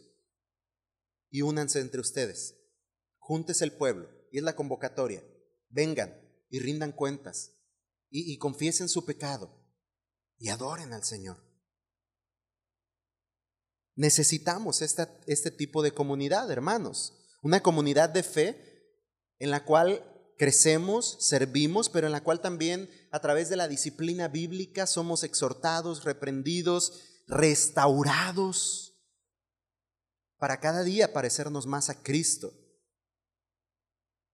y únanse entre ustedes. Júntese el pueblo y es la convocatoria. Vengan y rindan cuentas y, y confiesen su pecado y adoren al Señor. Necesitamos este tipo de comunidad, hermanos. Una comunidad de fe en la cual crecemos, servimos, pero en la cual también a través de la disciplina bíblica somos exhortados, reprendidos, restaurados para cada día parecernos más a Cristo.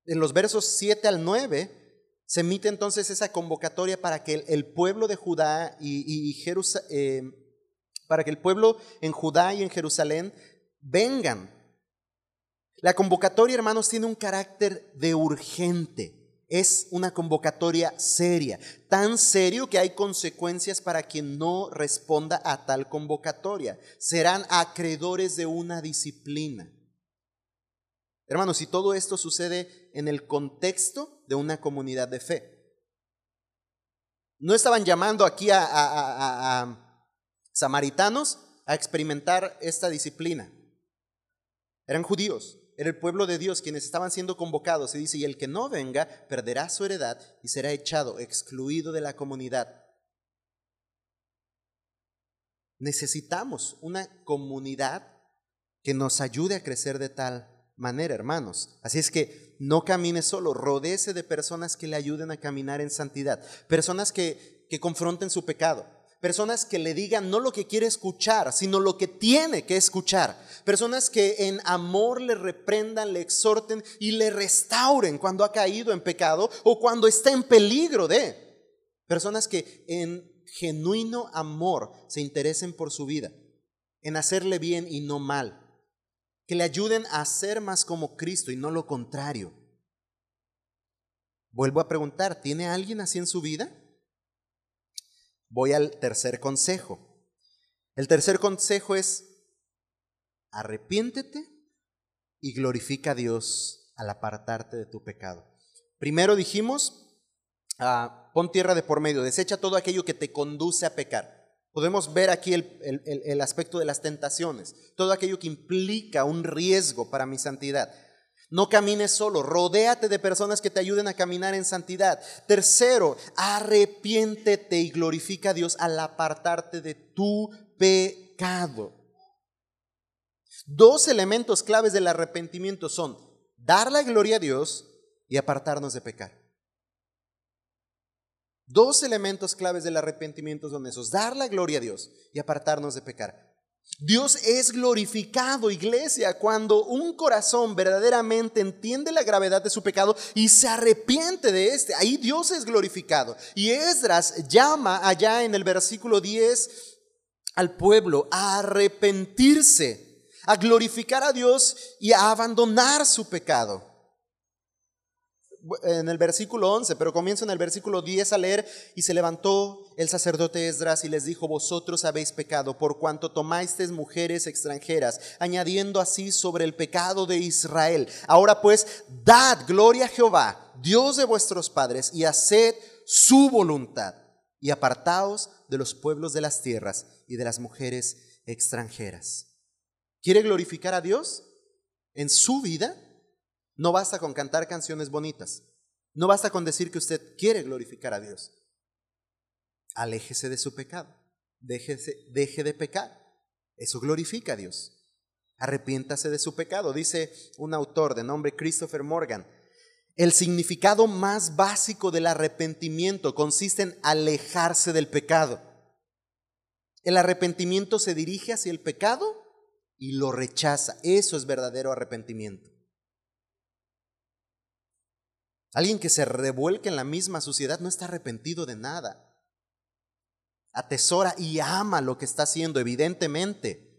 En los versos 7 al 9 se emite entonces esa convocatoria para que el, pueblo de Judá y, Jerusalén, eh, para que el pueblo en Judá y en Jerusalén vengan. La convocatoria, hermanos, tiene un carácter de urgente. Es una convocatoria seria, tan serio que hay consecuencias para quien no responda a tal convocatoria. Serán acreedores de una disciplina. Hermanos, si todo esto sucede en el contexto de una comunidad de fe. No estaban llamando aquí a, a samaritanos a experimentar esta disciplina. Eran judíos. Era el pueblo de Dios quienes estaban siendo convocados. Se dice, y el que no venga perderá su heredad y será echado, excluido de la comunidad. Necesitamos una comunidad que nos ayude a crecer de tal manera, hermanos. Así es que no camine solo, rodece de personas que le ayuden a caminar en santidad, personas que, que confronten su pecado, Personas que le digan no lo que quiere escuchar, sino lo que tiene que escuchar. Personas que en amor le reprendan, le exhorten y le restauren cuando ha caído en pecado o cuando está en peligro de. Personas que en genuino amor se interesen por su vida, en hacerle bien y no mal. Que le ayuden a ser más como Cristo y no lo contrario. Vuelvo a preguntar, ¿tiene alguien así en su vida? Voy al tercer consejo. El tercer consejo es, arrepiéntete y glorifica a Dios al apartarte de tu pecado. Primero dijimos, ah, pon tierra de por medio, desecha todo aquello que te conduce a pecar. Podemos ver aquí el, el aspecto de las tentaciones, todo aquello que implica un riesgo para mi santidad. No camines solo, rodéate de personas que te ayuden a caminar en santidad. Tercero, arrepiéntete y glorifica a Dios al apartarte de tu pecado. Dos elementos claves del arrepentimiento son dar la gloria a Dios y apartarnos de pecar. Dos elementos claves del arrepentimiento son esos, dar la gloria a Dios y apartarnos de pecar. Dios es glorificado, iglesia, cuando un corazón verdaderamente entiende la gravedad de su pecado y se arrepiente de este. Ahí Dios es glorificado. Y Esdras llama allá en el versículo 10 al pueblo a arrepentirse, a glorificar a Dios y a abandonar su pecado en el versículo 11, pero comienza en el versículo 10 a leer, y se levantó el sacerdote Esdras y les dijo, vosotros habéis pecado por cuanto tomasteis mujeres extranjeras, añadiendo así sobre el pecado de Israel. Ahora pues, dad gloria a Jehová, Dios de vuestros padres, y haced su voluntad, y apartaos de los pueblos de las tierras y de las mujeres extranjeras. ¿Quiere glorificar a Dios en su vida? No basta con cantar canciones bonitas. No basta con decir que usted quiere glorificar a Dios. Aléjese de su pecado. Déjese, deje de pecar. Eso glorifica a Dios. Arrepiéntase de su pecado. Dice un autor de nombre Christopher Morgan. El significado más básico del arrepentimiento consiste en alejarse del pecado. El arrepentimiento se dirige hacia el pecado y lo rechaza. Eso es verdadero arrepentimiento. Alguien que se revuelque en la misma suciedad no está arrepentido de nada. Atesora y ama lo que está haciendo, evidentemente.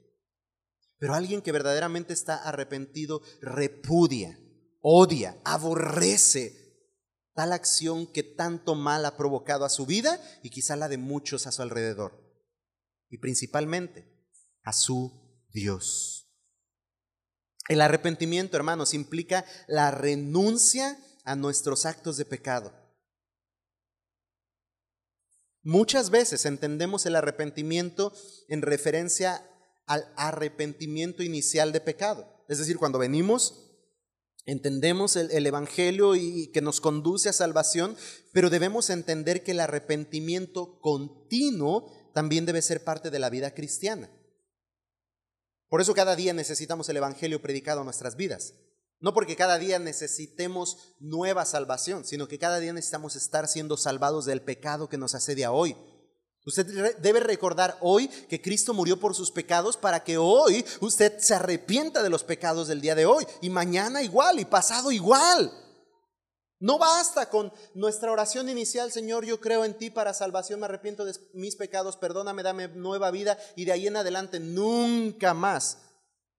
Pero alguien que verdaderamente está arrepentido repudia, odia, aborrece tal acción que tanto mal ha provocado a su vida y quizá la de muchos a su alrededor. Y principalmente a su Dios. El arrepentimiento, hermanos, implica la renuncia a nuestros actos de pecado. Muchas veces entendemos el arrepentimiento en referencia al arrepentimiento inicial de pecado. Es decir, cuando venimos, entendemos el, Evangelio y que nos conduce a salvación, pero debemos entender que el arrepentimiento continuo también debe ser parte de la vida cristiana. Por eso cada día necesitamos el Evangelio predicado en nuestras vidas. No porque cada día necesitemos nueva salvación, sino que cada día necesitamos estar siendo salvados del pecado que nos asedia hoy. Usted debe recordar hoy que Cristo murió por sus pecados para que hoy usted se arrepienta de los pecados del día de hoy y mañana igual y pasado igual. No basta con nuestra oración inicial, Señor, yo creo en ti para salvación, me arrepiento de mis pecados, perdóname, dame nueva vida y de ahí en adelante nunca más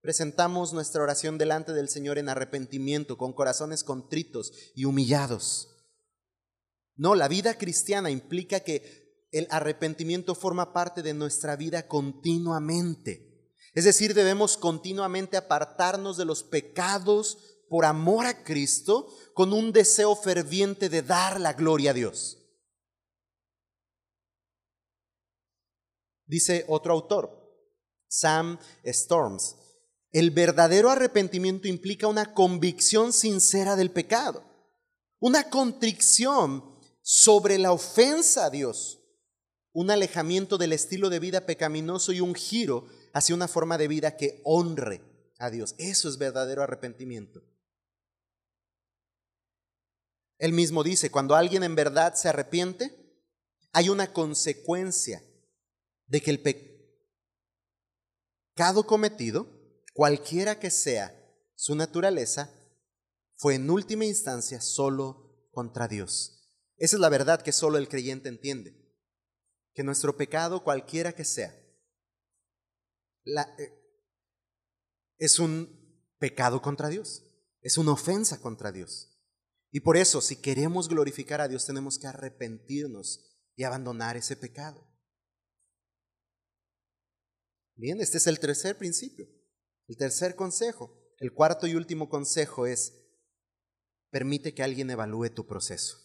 presentamos nuestra oración delante del Señor en arrepentimiento, con corazones contritos y humillados. No, la vida cristiana implica que el arrepentimiento forma parte de nuestra vida continuamente. Es decir, debemos continuamente apartarnos de los pecados por amor a Cristo con un deseo ferviente de dar la gloria a Dios. Dice otro autor, Sam Storms, el verdadero arrepentimiento implica una convicción sincera del pecado, una contrición sobre la ofensa a Dios, un alejamiento del estilo de vida pecaminoso y un giro hacia una forma de vida que honre a Dios. Eso es verdadero arrepentimiento. Él mismo dice, cuando alguien en verdad se arrepiente, hay una consecuencia de que el pecado cometido cualquiera que sea su naturaleza, fue en última instancia solo contra Dios. Esa es la verdad que solo el creyente entiende. Que nuestro pecado, cualquiera que sea, eh, es un pecado contra Dios, es una ofensa contra Dios. Y por eso, si queremos glorificar a Dios, tenemos que arrepentirnos y abandonar ese pecado. Bien, este es el tercer principio. El tercer consejo, el cuarto y último consejo es, permite que alguien evalúe tu proceso.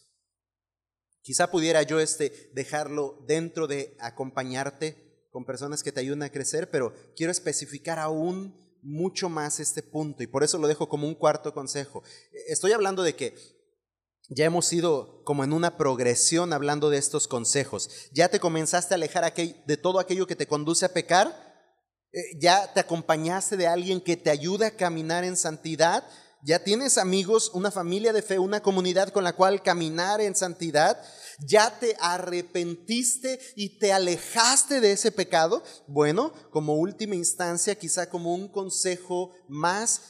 Quizá pudiera yo este dejarlo dentro de acompañarte con personas que te ayuden a crecer, pero quiero especificar aún mucho más este punto y por eso lo dejo como un cuarto consejo. Estoy hablando de que ya hemos ido como en una progresión hablando de estos consejos. Ya te comenzaste a alejar de todo aquello que te conduce a pecar ya te acompañaste de alguien que te ayuda a caminar en santidad, ya tienes amigos, una familia de fe, una comunidad con la cual caminar en santidad, ya te arrepentiste y te alejaste de ese pecado. Bueno, como última instancia, quizá como un consejo más,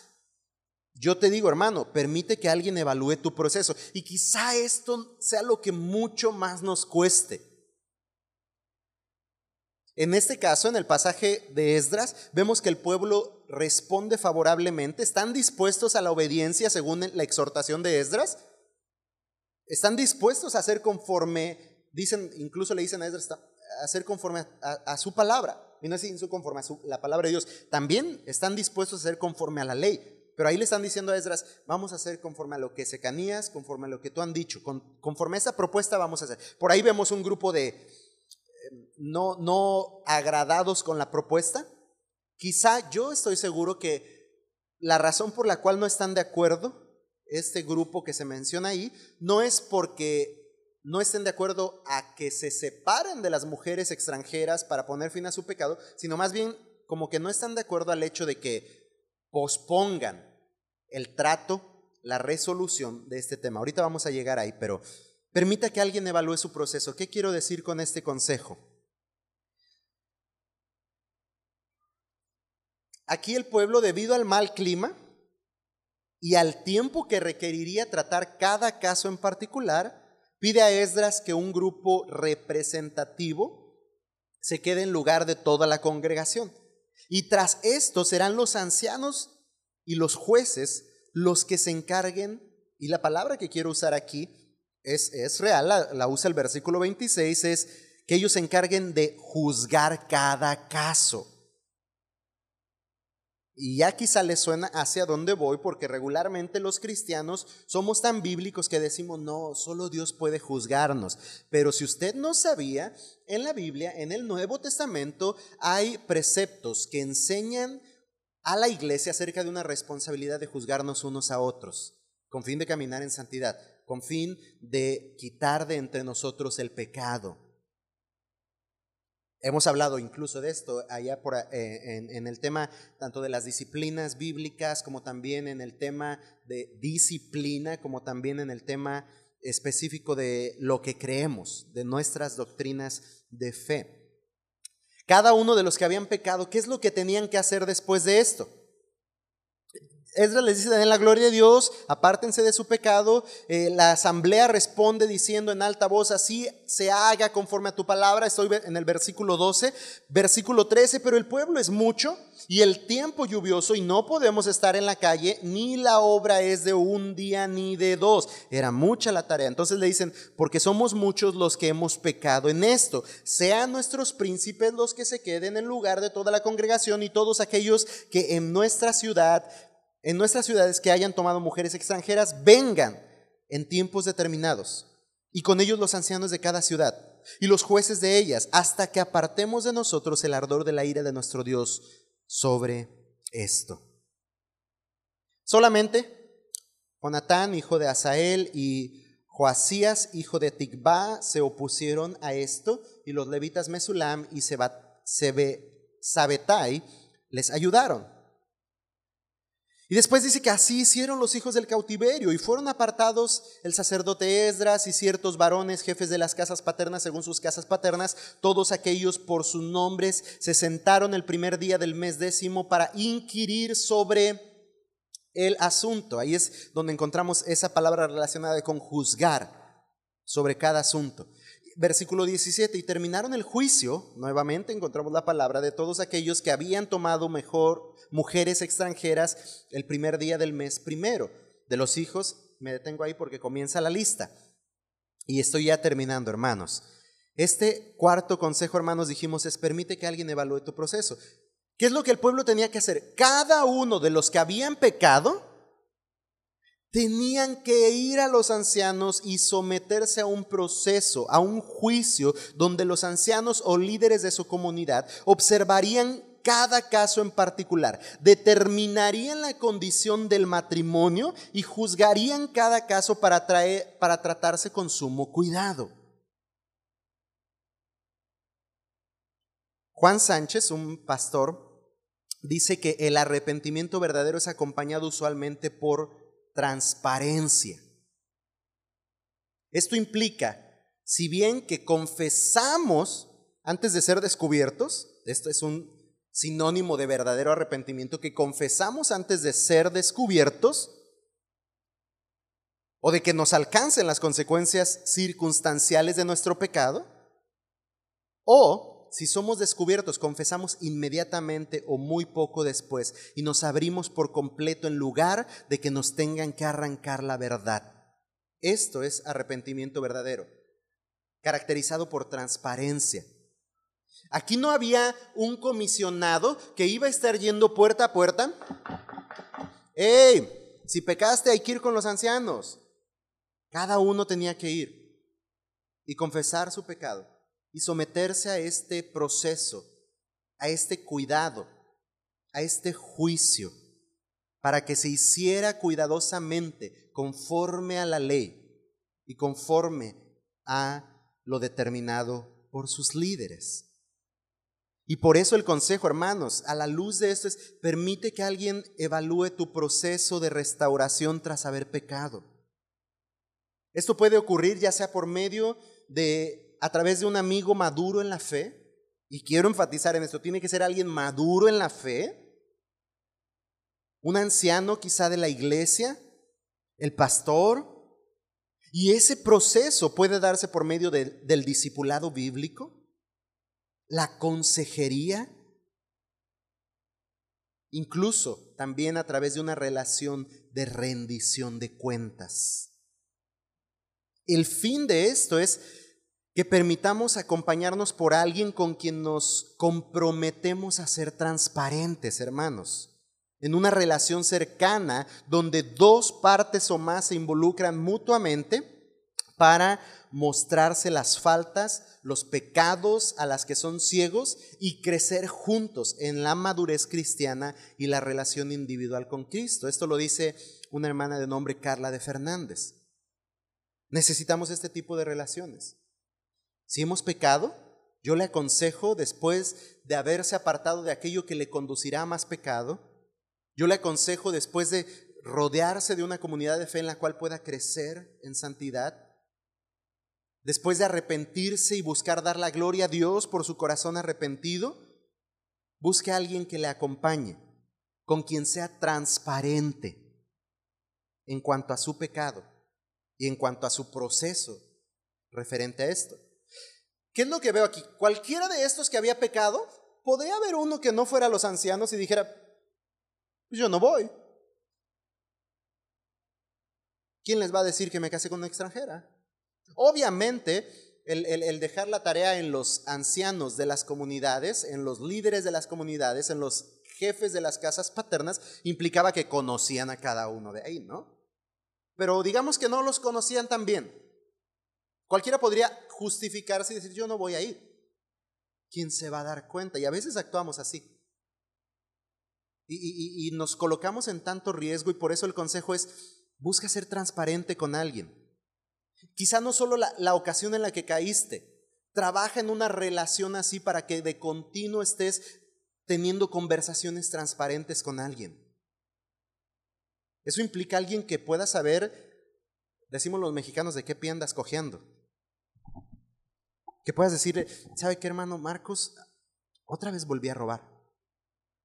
yo te digo, hermano, permite que alguien evalúe tu proceso. Y quizá esto sea lo que mucho más nos cueste. En este caso, en el pasaje de Esdras, vemos que el pueblo responde favorablemente. ¿Están dispuestos a la obediencia según la exhortación de Esdras? ¿Están dispuestos a hacer conforme, dicen, incluso le dicen a Esdras, a hacer conforme a, su palabra? Y no es su conforme a la palabra de Dios. También están dispuestos a hacer conforme a la ley. Pero ahí le están diciendo a Esdras, vamos a hacer conforme a lo que Secanías, conforme a lo que tú han dicho, conforme a esa propuesta vamos a hacer. Por ahí vemos un grupo de, no, no agradados con la propuesta. Quizá yo estoy seguro que la razón por la cual no están de acuerdo este grupo que se menciona ahí no es porque no estén de acuerdo a que se separen de las mujeres extranjeras para poner fin a su pecado, sino más bien como que no están de acuerdo al hecho de que pospongan el trato, la resolución de este tema. Ahorita vamos a llegar ahí, pero permita que alguien evalúe su proceso. ¿Qué quiero decir con este consejo? Aquí el pueblo, debido al mal clima y al tiempo que requeriría tratar cada caso en particular, pide a Esdras que un grupo representativo se quede en lugar de toda la congregación. Y tras esto serán los ancianos y los jueces los que se encarguen, y la palabra que quiero usar aquí es, es real, la, la usa el versículo 26, es que ellos se encarguen de juzgar cada caso. Y ya quizá les suena hacia dónde voy, porque regularmente los cristianos somos tan bíblicos que decimos, no, solo Dios puede juzgarnos. Pero si usted no sabía, en la Biblia, en el Nuevo Testamento, hay preceptos que enseñan a la iglesia acerca de una responsabilidad de juzgarnos unos a otros, con fin de caminar en santidad, con fin de quitar de entre nosotros el pecado. Hemos hablado incluso de esto allá por, eh, en, el tema tanto de las disciplinas bíblicas como también en el tema de disciplina, como también en el tema específico de lo que creemos, de nuestras doctrinas de fe. Cada uno de los que habían pecado, ¿qué es lo que tenían que hacer después de esto? Esdras les dice, en la gloria de Dios, apártense de su pecado. Eh, la asamblea responde diciendo en alta voz, así se haga conforme a tu palabra. Estoy en el versículo 12, versículo 13, pero el pueblo es mucho y el tiempo lluvioso y no podemos estar en la calle, ni la obra es de un día ni de dos. Era mucha la tarea. Entonces le dicen, porque somos muchos los que hemos pecado en esto. Sean nuestros príncipes los que se queden en lugar de toda la congregación y todos aquellos que en nuestra ciudad en nuestras ciudades que hayan tomado mujeres extranjeras vengan en tiempos determinados, y con ellos los ancianos de cada ciudad, y los jueces de ellas, hasta que apartemos de nosotros el ardor de la ira de nuestro Dios sobre esto. Solamente Jonatán, hijo de Asael, y Joasías, hijo de Tigba, se opusieron a esto, y los levitas Mesulam y Sabetai les ayudaron. Y después dice que así hicieron los hijos del cautiverio y fueron apartados el sacerdote Esdras y ciertos varones, jefes de las casas paternas según sus casas paternas, todos aquellos por sus nombres se sentaron el primer día del mes décimo para inquirir sobre el asunto. Ahí es donde encontramos esa palabra relacionada con juzgar sobre cada asunto versículo 17, y terminaron el juicio, nuevamente encontramos la palabra de todos aquellos que habían tomado mejor mujeres extranjeras el primer día del mes primero. De los hijos, me detengo ahí porque comienza la lista. Y estoy ya terminando, hermanos. Este cuarto consejo, hermanos, dijimos, es permite que alguien evalúe tu proceso. ¿Qué es lo que el pueblo tenía que hacer? Cada uno de los que habían pecado tenían que ir a los ancianos y someterse a un proceso, a un juicio, donde los ancianos o líderes de su comunidad observarían cada caso en particular, determinarían la condición del matrimonio y juzgarían cada caso para, para tratarse con sumo cuidado. Juan Sánchez, un pastor, dice que el arrepentimiento verdadero es acompañado usualmente por transparencia. Esto implica, si bien que confesamos antes de ser descubiertos, esto es un sinónimo de verdadero arrepentimiento, que confesamos antes de ser descubiertos, o de que nos alcancen las consecuencias circunstanciales de nuestro pecado, o si somos descubiertos, confesamos inmediatamente o muy poco después y nos abrimos por completo en lugar de que nos tengan que arrancar la verdad. Esto es arrepentimiento verdadero, caracterizado por transparencia. Aquí no había un comisionado que iba a estar yendo puerta a puerta. ¡Ey! Si pecaste hay que ir con los ancianos. Cada uno tenía que ir y confesar su pecado y someterse a este proceso, a este cuidado, a este juicio, para que se hiciera cuidadosamente conforme a la ley y conforme a lo determinado por sus líderes. Y por eso el consejo, hermanos, a la luz de esto es, permite que alguien evalúe tu proceso de restauración tras haber pecado. Esto puede ocurrir ya sea por medio de a través de un amigo maduro en la fe, y quiero enfatizar en esto, tiene que ser alguien maduro en la fe, un anciano quizá de la iglesia, el pastor, y ese proceso puede darse por medio del discipulado bíblico, la consejería, incluso también a través de una relación de rendición de cuentas. el fin de esto es que permitamos acompañarnos por alguien con quien nos comprometemos a ser transparentes, hermanos, en una relación cercana donde dos partes o más se involucran mutuamente para mostrarse las faltas, los pecados a las que son ciegos y crecer juntos en la madurez cristiana y la relación individual con Cristo. Esto lo dice una hermana de nombre Carla de Fernández. Necesitamos este tipo de relaciones. Si hemos pecado, yo le aconsejo, después de haberse apartado de aquello que le conducirá a más pecado, yo le aconsejo, después de rodearse de una comunidad de fe en la cual pueda crecer en santidad, después de arrepentirse y buscar dar la gloria a Dios por su corazón arrepentido, busque a alguien que le acompañe, con quien sea transparente en cuanto a su pecado y en cuanto a su proceso referente a esto. ¿Qué es lo que veo aquí? Cualquiera de estos que había pecado, podría haber uno que no fuera los ancianos y dijera, yo no voy. ¿Quién les va a decir que me case con una extranjera? Obviamente, el, dejar la tarea en los ancianos de las comunidades, en los líderes de las comunidades, en los jefes de las casas paternas, implicaba que conocían a cada uno de ahí, ¿no? Pero digamos que no los conocían tan bien. Cualquiera podría justificarse y decir, yo no voy a ir. ¿Quién se va a dar cuenta? Y a veces actuamos así. y nos colocamos en tanto riesgo y por eso el consejo es, busca ser transparente con alguien. Quizá no solo la, ocasión en la que caíste, trabaja en una relación así para que de continuo estés teniendo conversaciones transparentes con alguien. Eso implica alguien que pueda saber, decimos los mexicanos, de qué pie andas cojeando. Que puedas decirle, ¿sabe qué hermano Marcos? Otra vez volví a robar.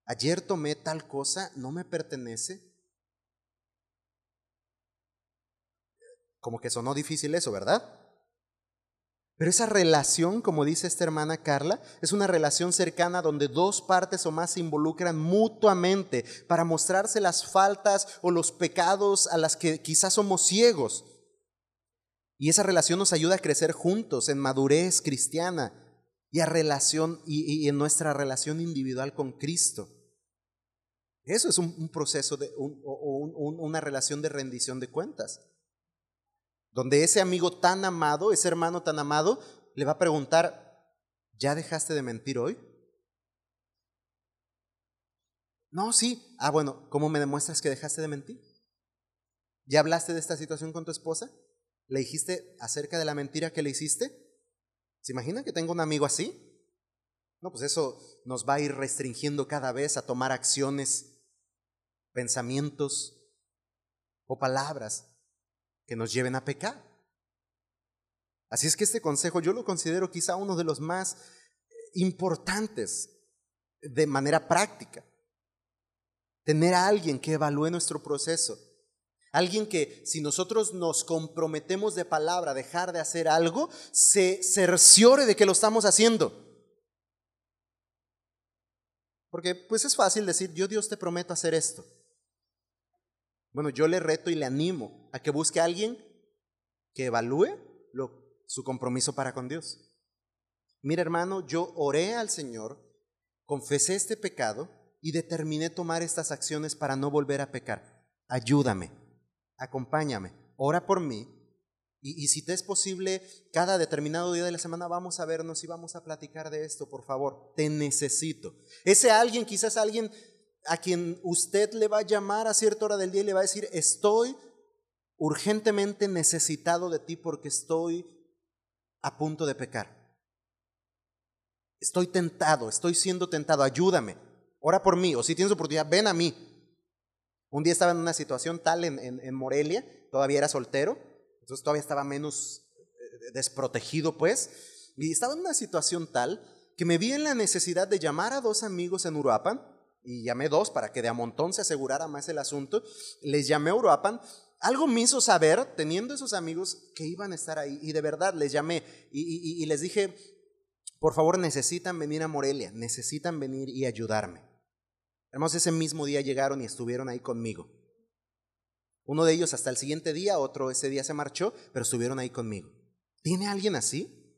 Ayer tomé tal cosa, no me pertenece, Como que sonó difícil eso, ¿verdad? Pero esa relación, como dice esta hermana Carla, es una relación cercana donde dos partes o más se involucran mutuamente para mostrarse las faltas o los pecados a las que quizás somos ciegos. Y esa relación nos ayuda a crecer juntos en madurez cristiana y, a relación, y, en nuestra relación individual con Cristo. Eso es un, proceso de una relación de rendición de cuentas donde ese amigo tan amado, ese hermano tan amado, le va a preguntar, ¿ya dejaste de mentir hoy? No, sí. Ah, bueno, ¿cómo me demuestras que dejaste de mentir? ¿Ya hablaste de esta situación con tu esposa? ¿Le dijiste acerca de la mentira que le hiciste? ¿Se imagina que tengo un amigo así? No, pues eso nos va a ir restringiendo cada vez a tomar acciones, pensamientos o palabras que nos lleven a pecar. Así es que este consejo yo lo considero quizá uno de los más importantes de manera práctica. Tener a alguien que evalúe nuestro proceso. Alguien que si nosotros nos comprometemos de palabra a dejar de hacer algo, se cerciore de que lo estamos haciendo. Porque pues es fácil decir, yo Dios te prometo hacer esto. Bueno, yo le reto y le animo a que busque a alguien que evalúe su compromiso para con Dios. Mira hermano, yo oré al Señor, confesé este pecado y determiné tomar estas acciones para no volver a pecar. Ayúdame, acompáñame, ora por mí y, y, si te es posible, cada determinado día de la semana vamos a vernos y vamos a platicar de esto, por favor. Te necesito. Ese alguien, quizás alguien a quien usted le va a llamar a cierta hora del día y le va a decir, estoy urgentemente necesitado de ti porque estoy a punto de pecar. Estoy tentado, estoy siendo tentado, ayúdame, ora por mí, o si tienes oportunidad, ven a mí. Un día estaba en una situación tal en, en Morelia, todavía era soltero, entonces todavía estaba menos eh, desprotegido pues, y estaba en una situación tal que me vi en la necesidad de llamar a dos amigos en Uruapan, y llamé dos para que de a montón se asegurara más el asunto. Les llamé a Uruapan. Algo me hizo saber, teniendo esos amigos, que iban a estar ahí. Y de verdad les llamé y, les dije, por favor, necesitan venir a Morelia, necesitan venir y ayudarme. Hermanos, ese mismo día llegaron y estuvieron ahí conmigo. Uno de ellos hasta el siguiente día, otro ese día se marchó, pero estuvieron ahí conmigo. ¿Tiene alguien así?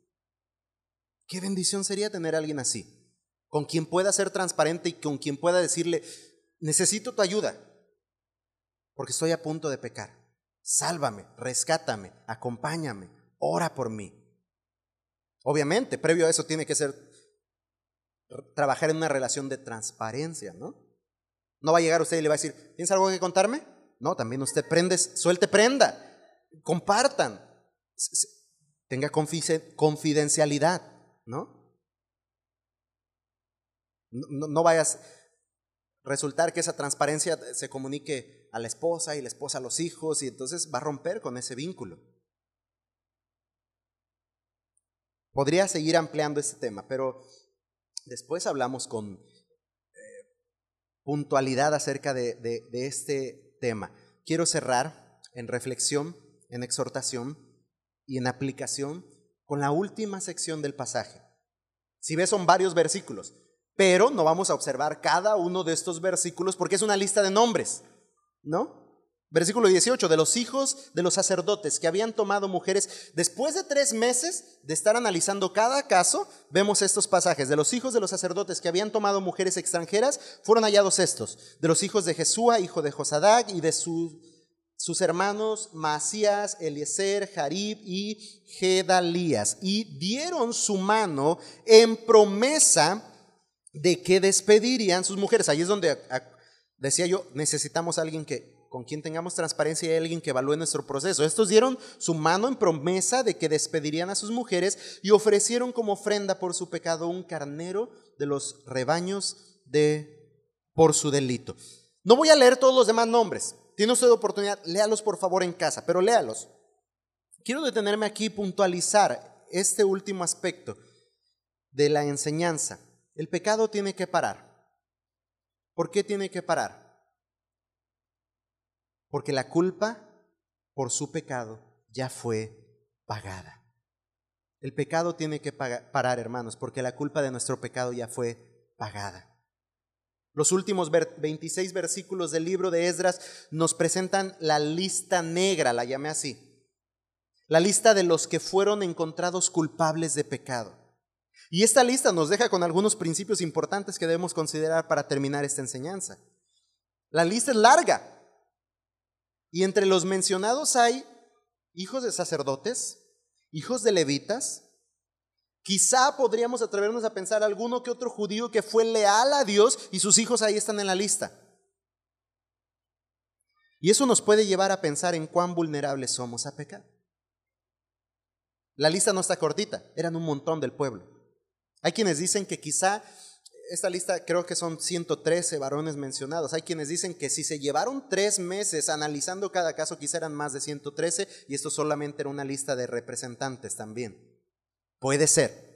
Qué bendición sería tener a alguien así, con quien pueda ser transparente y con quien pueda decirle, necesito tu ayuda, porque estoy a punto de pecar. Sálvame, rescátame, acompáñame, ora por mí. Obviamente, previo a eso tiene que ser trabajar en una relación de transparencia, ¿no? No va a llegar usted y le va a decir, ¿tienes algo que contarme? No, también usted prende, suelte prenda, compartan, tenga confidencialidad, ¿no? No, no vayas a resultar que esa transparencia se comunique a la esposa y la esposa a los hijos y entonces va a romper con ese vínculo. Podría seguir ampliando este tema, pero después hablamos con puntualidad acerca de este tema. Quiero cerrar en reflexión, en exhortación y en aplicación con la última sección del pasaje. Si ves, son varios versículos, pero no vamos a observar cada uno de estos versículos porque es una lista de nombres, ¿no? Versículo 18, de los hijos de los sacerdotes que habían tomado mujeres, después de tres meses de estar analizando cada caso, vemos estos pasajes. De los hijos de los sacerdotes que habían tomado mujeres extranjeras, fueron hallados estos. De los hijos de Jesúa, hijo de Josadac, y de sus hermanos Masías, Eliezer, Jarib y Gedalías. Y dieron su mano en promesa de que despedirían sus mujeres. Ahí es donde decía yo, necesitamos a alguien que con quien tengamos transparencia y alguien que evalúe nuestro proceso. Estos dieron su mano en promesa de que despedirían a sus mujeres y ofrecieron como ofrenda por su pecado un carnero de los rebaños de por su delito. No voy a leer todos los demás nombres. Tiene usted oportunidad, léalos por favor en casa, pero léalos. Quiero detenerme aquí y puntualizar este último aspecto de la enseñanza. El pecado tiene que parar. ¿Por qué tiene que parar? Porque la culpa por su pecado ya fue pagada. El pecado tiene que parar, hermanos, porque la culpa de nuestro pecado ya fue pagada. Los últimos 26 versículos del libro de Esdras nos presentan la lista negra, la llamé así. La lista de los que fueron encontrados culpables de pecado. Y esta lista nos deja con algunos principios importantes que debemos considerar para terminar esta enseñanza. La lista es larga, y entre los mencionados hay hijos de sacerdotes, hijos de levitas. Quizá podríamos atrevernos a pensar alguno que otro judío que fue leal a Dios y sus hijos ahí están en la lista. Y eso nos puede llevar a pensar en cuán vulnerables somos a pecar. La lista no está cortita, eran un montón del pueblo. Hay quienes dicen que quizá esta lista creo que son 113 varones mencionados. Hay quienes dicen que si se llevaron tres meses analizando cada caso, quizá eran más de 113 y esto solamente era una lista de representantes también. Puede ser.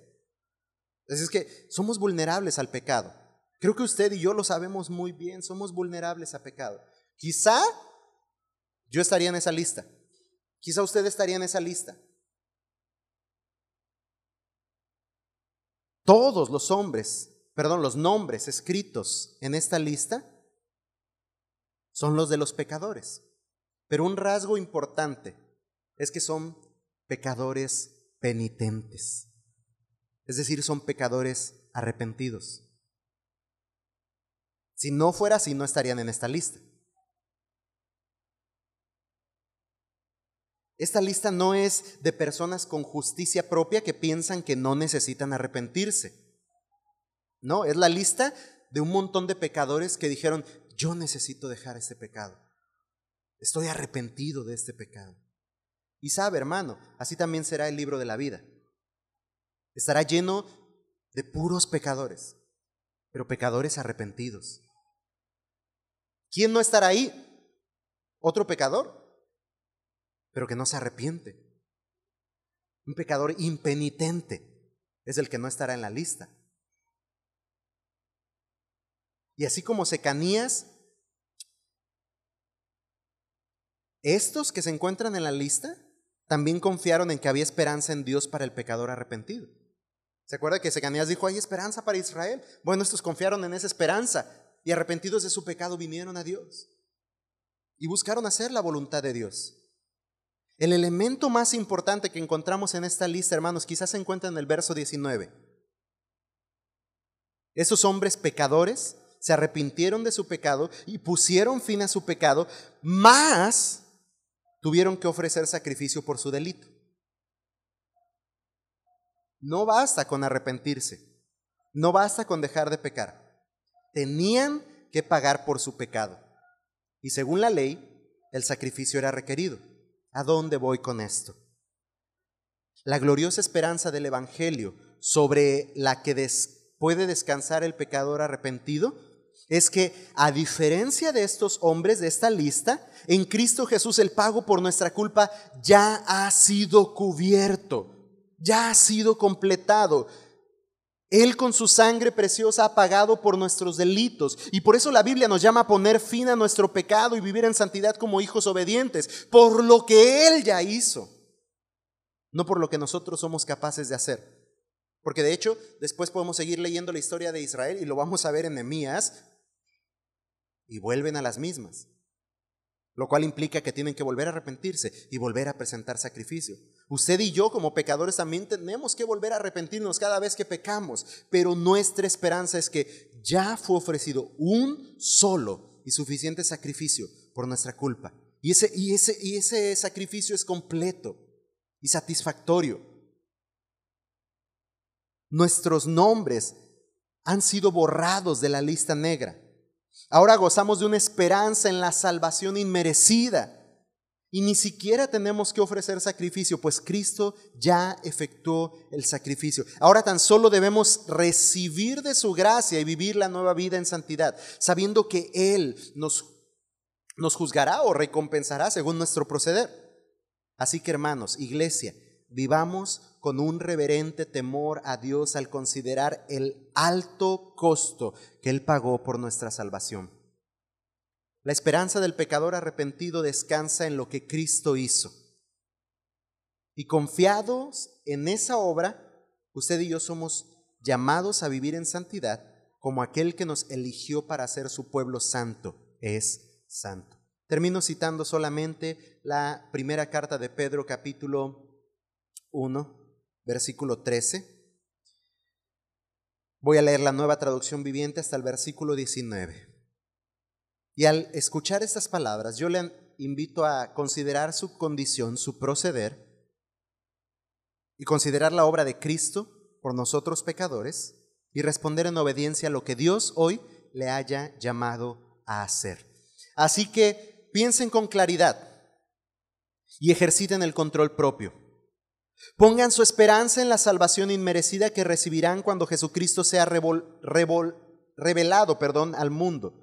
Es que somos vulnerables al pecado. Creo que usted y yo lo sabemos muy bien, somos vulnerables a pecado. Quizá yo estaría en esa lista. Quizá usted estaría en esa lista. Todos los hombres perdón, los nombres escritos en esta lista son los de los pecadores. Pero un rasgo importante es que son pecadores penitentes. Es decir, son pecadores arrepentidos. Si no fuera así, no estarían en esta lista. Esta lista no es de personas con justicia propia que piensan que no necesitan arrepentirse. No, es la lista de un montón de pecadores que dijeron, yo necesito dejar este pecado. Estoy arrepentido de este pecado. Y sabe, hermano, así también será el libro de la vida. Estará lleno de puros pecadores, pero pecadores arrepentidos. ¿Quién no estará ahí? Otro pecador, pero que no se arrepiente. Un pecador impenitente es el que no estará en la lista. Y así como Secanías, estos que se encuentran en la lista también confiaron en que había esperanza en Dios para el pecador arrepentido. ¿Se acuerda que Secanías dijo, hay esperanza para Israel? Bueno, estos confiaron en esa esperanza y arrepentidos de su pecado vinieron a Dios. y buscaron hacer la voluntad de Dios. El elemento más importante que encontramos en esta lista, hermanos, quizás se encuentra en el verso 19. Esos hombres pecadores se arrepintieron de su pecado y pusieron fin a su pecado, más tuvieron que ofrecer sacrificio por su delito. No basta con arrepentirse, no basta con dejar de pecar. Tenían que pagar por su pecado. Y según la ley, el sacrificio era requerido. ¿A dónde voy con esto? La gloriosa esperanza del Evangelio sobre la que puede descansar el pecador arrepentido es que, a diferencia de estos hombres de esta lista, en Cristo Jesús el pago por nuestra culpa ya ha sido cubierto, ya ha sido completado. Él con su sangre preciosa ha pagado por nuestros delitos. Y por eso la Biblia nos llama a poner fin a nuestro pecado y vivir en santidad como hijos obedientes, por lo que Él ya hizo, no por lo que nosotros somos capaces de hacer. Porque de hecho, después podemos seguir leyendo la historia de Israel y lo vamos a ver en Nehemías, y vuelven a las mismas, lo cual implica que tienen que volver a arrepentirse y volver a presentar sacrificio. Usted y yo como pecadores también tenemos que volver a arrepentirnos cada vez que pecamos, pero nuestra esperanza es que ya fue ofrecido un solo y suficiente sacrificio por nuestra culpa. Y ese, y ese, y ese sacrificio es completo y satisfactorio. Nuestros nombres han sido borrados de la lista negra. Ahora gozamos de una esperanza en la salvación inmerecida y ni siquiera tenemos que ofrecer sacrificio, pues Cristo ya efectuó el sacrificio. Ahora tan solo debemos recibir de su gracia y vivir la nueva vida en santidad, sabiendo que Él nos, nos juzgará o recompensará según nuestro proceder. Así que hermanos, iglesia, vivamos con un reverente temor a Dios al considerar el alto costo que Él pagó por nuestra salvación. La esperanza del pecador arrepentido descansa en lo que Cristo hizo. Y confiados en esa obra, usted y yo somos llamados a vivir en santidad como aquel que nos eligió para ser su pueblo santo es santo. Termino citando solamente la primera carta de Pedro capítulo 1, versículo 13. Voy a leer la nueva traducción viviente hasta el versículo 19. Y al escuchar estas palabras, yo le invito a considerar su condición, su proceder, y considerar la obra de Cristo por nosotros pecadores, y responder en obediencia a lo que Dios hoy le haya llamado a hacer. Así que piensen con claridad y ejerciten el control propio. Pongan su esperanza en la salvación inmerecida que recibirán cuando Jesucristo sea revelado perdón, al mundo.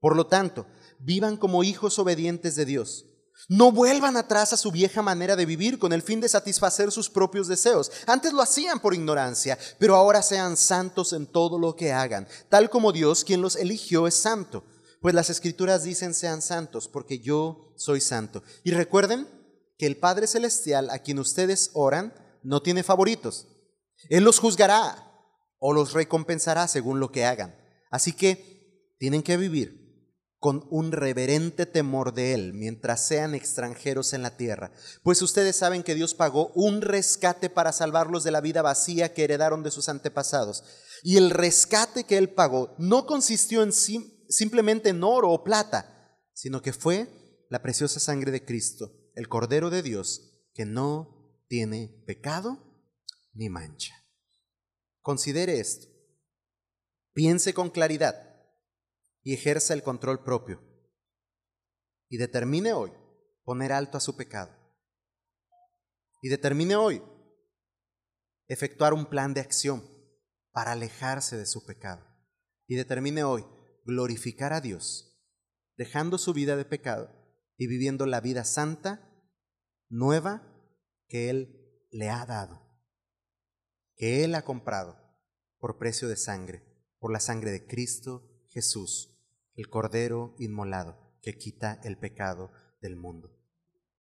Por lo tanto, vivan como hijos obedientes de Dios. No vuelvan atrás a su vieja manera de vivir con el fin de satisfacer sus propios deseos. Antes lo hacían por ignorancia, pero ahora sean santos en todo lo que hagan, tal como Dios, quien los eligió, es santo. Pues las escrituras dicen sean santos, porque yo soy santo. Y recuerden que el Padre Celestial a quien ustedes oran no tiene favoritos. Él los juzgará o los recompensará según lo que hagan. Así que tienen que vivir con un reverente temor de Él mientras sean extranjeros en la tierra. Pues ustedes saben que Dios pagó un rescate para salvarlos de la vida vacía que heredaron de sus antepasados. Y el rescate que Él pagó no consistió en simplemente en oro o plata, sino que fue la preciosa sangre de Cristo, el Cordero de Dios, que no tiene pecado ni mancha. Considere esto. Piense con claridad y ejerza el control propio. Y determine hoy poner alto a su pecado. Y determine hoy efectuar un plan de acción para alejarse de su pecado. Y determine hoy glorificar a Dios, dejando su vida de pecado y viviendo la vida santa, nueva, que Él le ha dado, que Él ha comprado por precio de sangre, por la sangre de Cristo Jesús el Cordero inmolado que quita el pecado del mundo.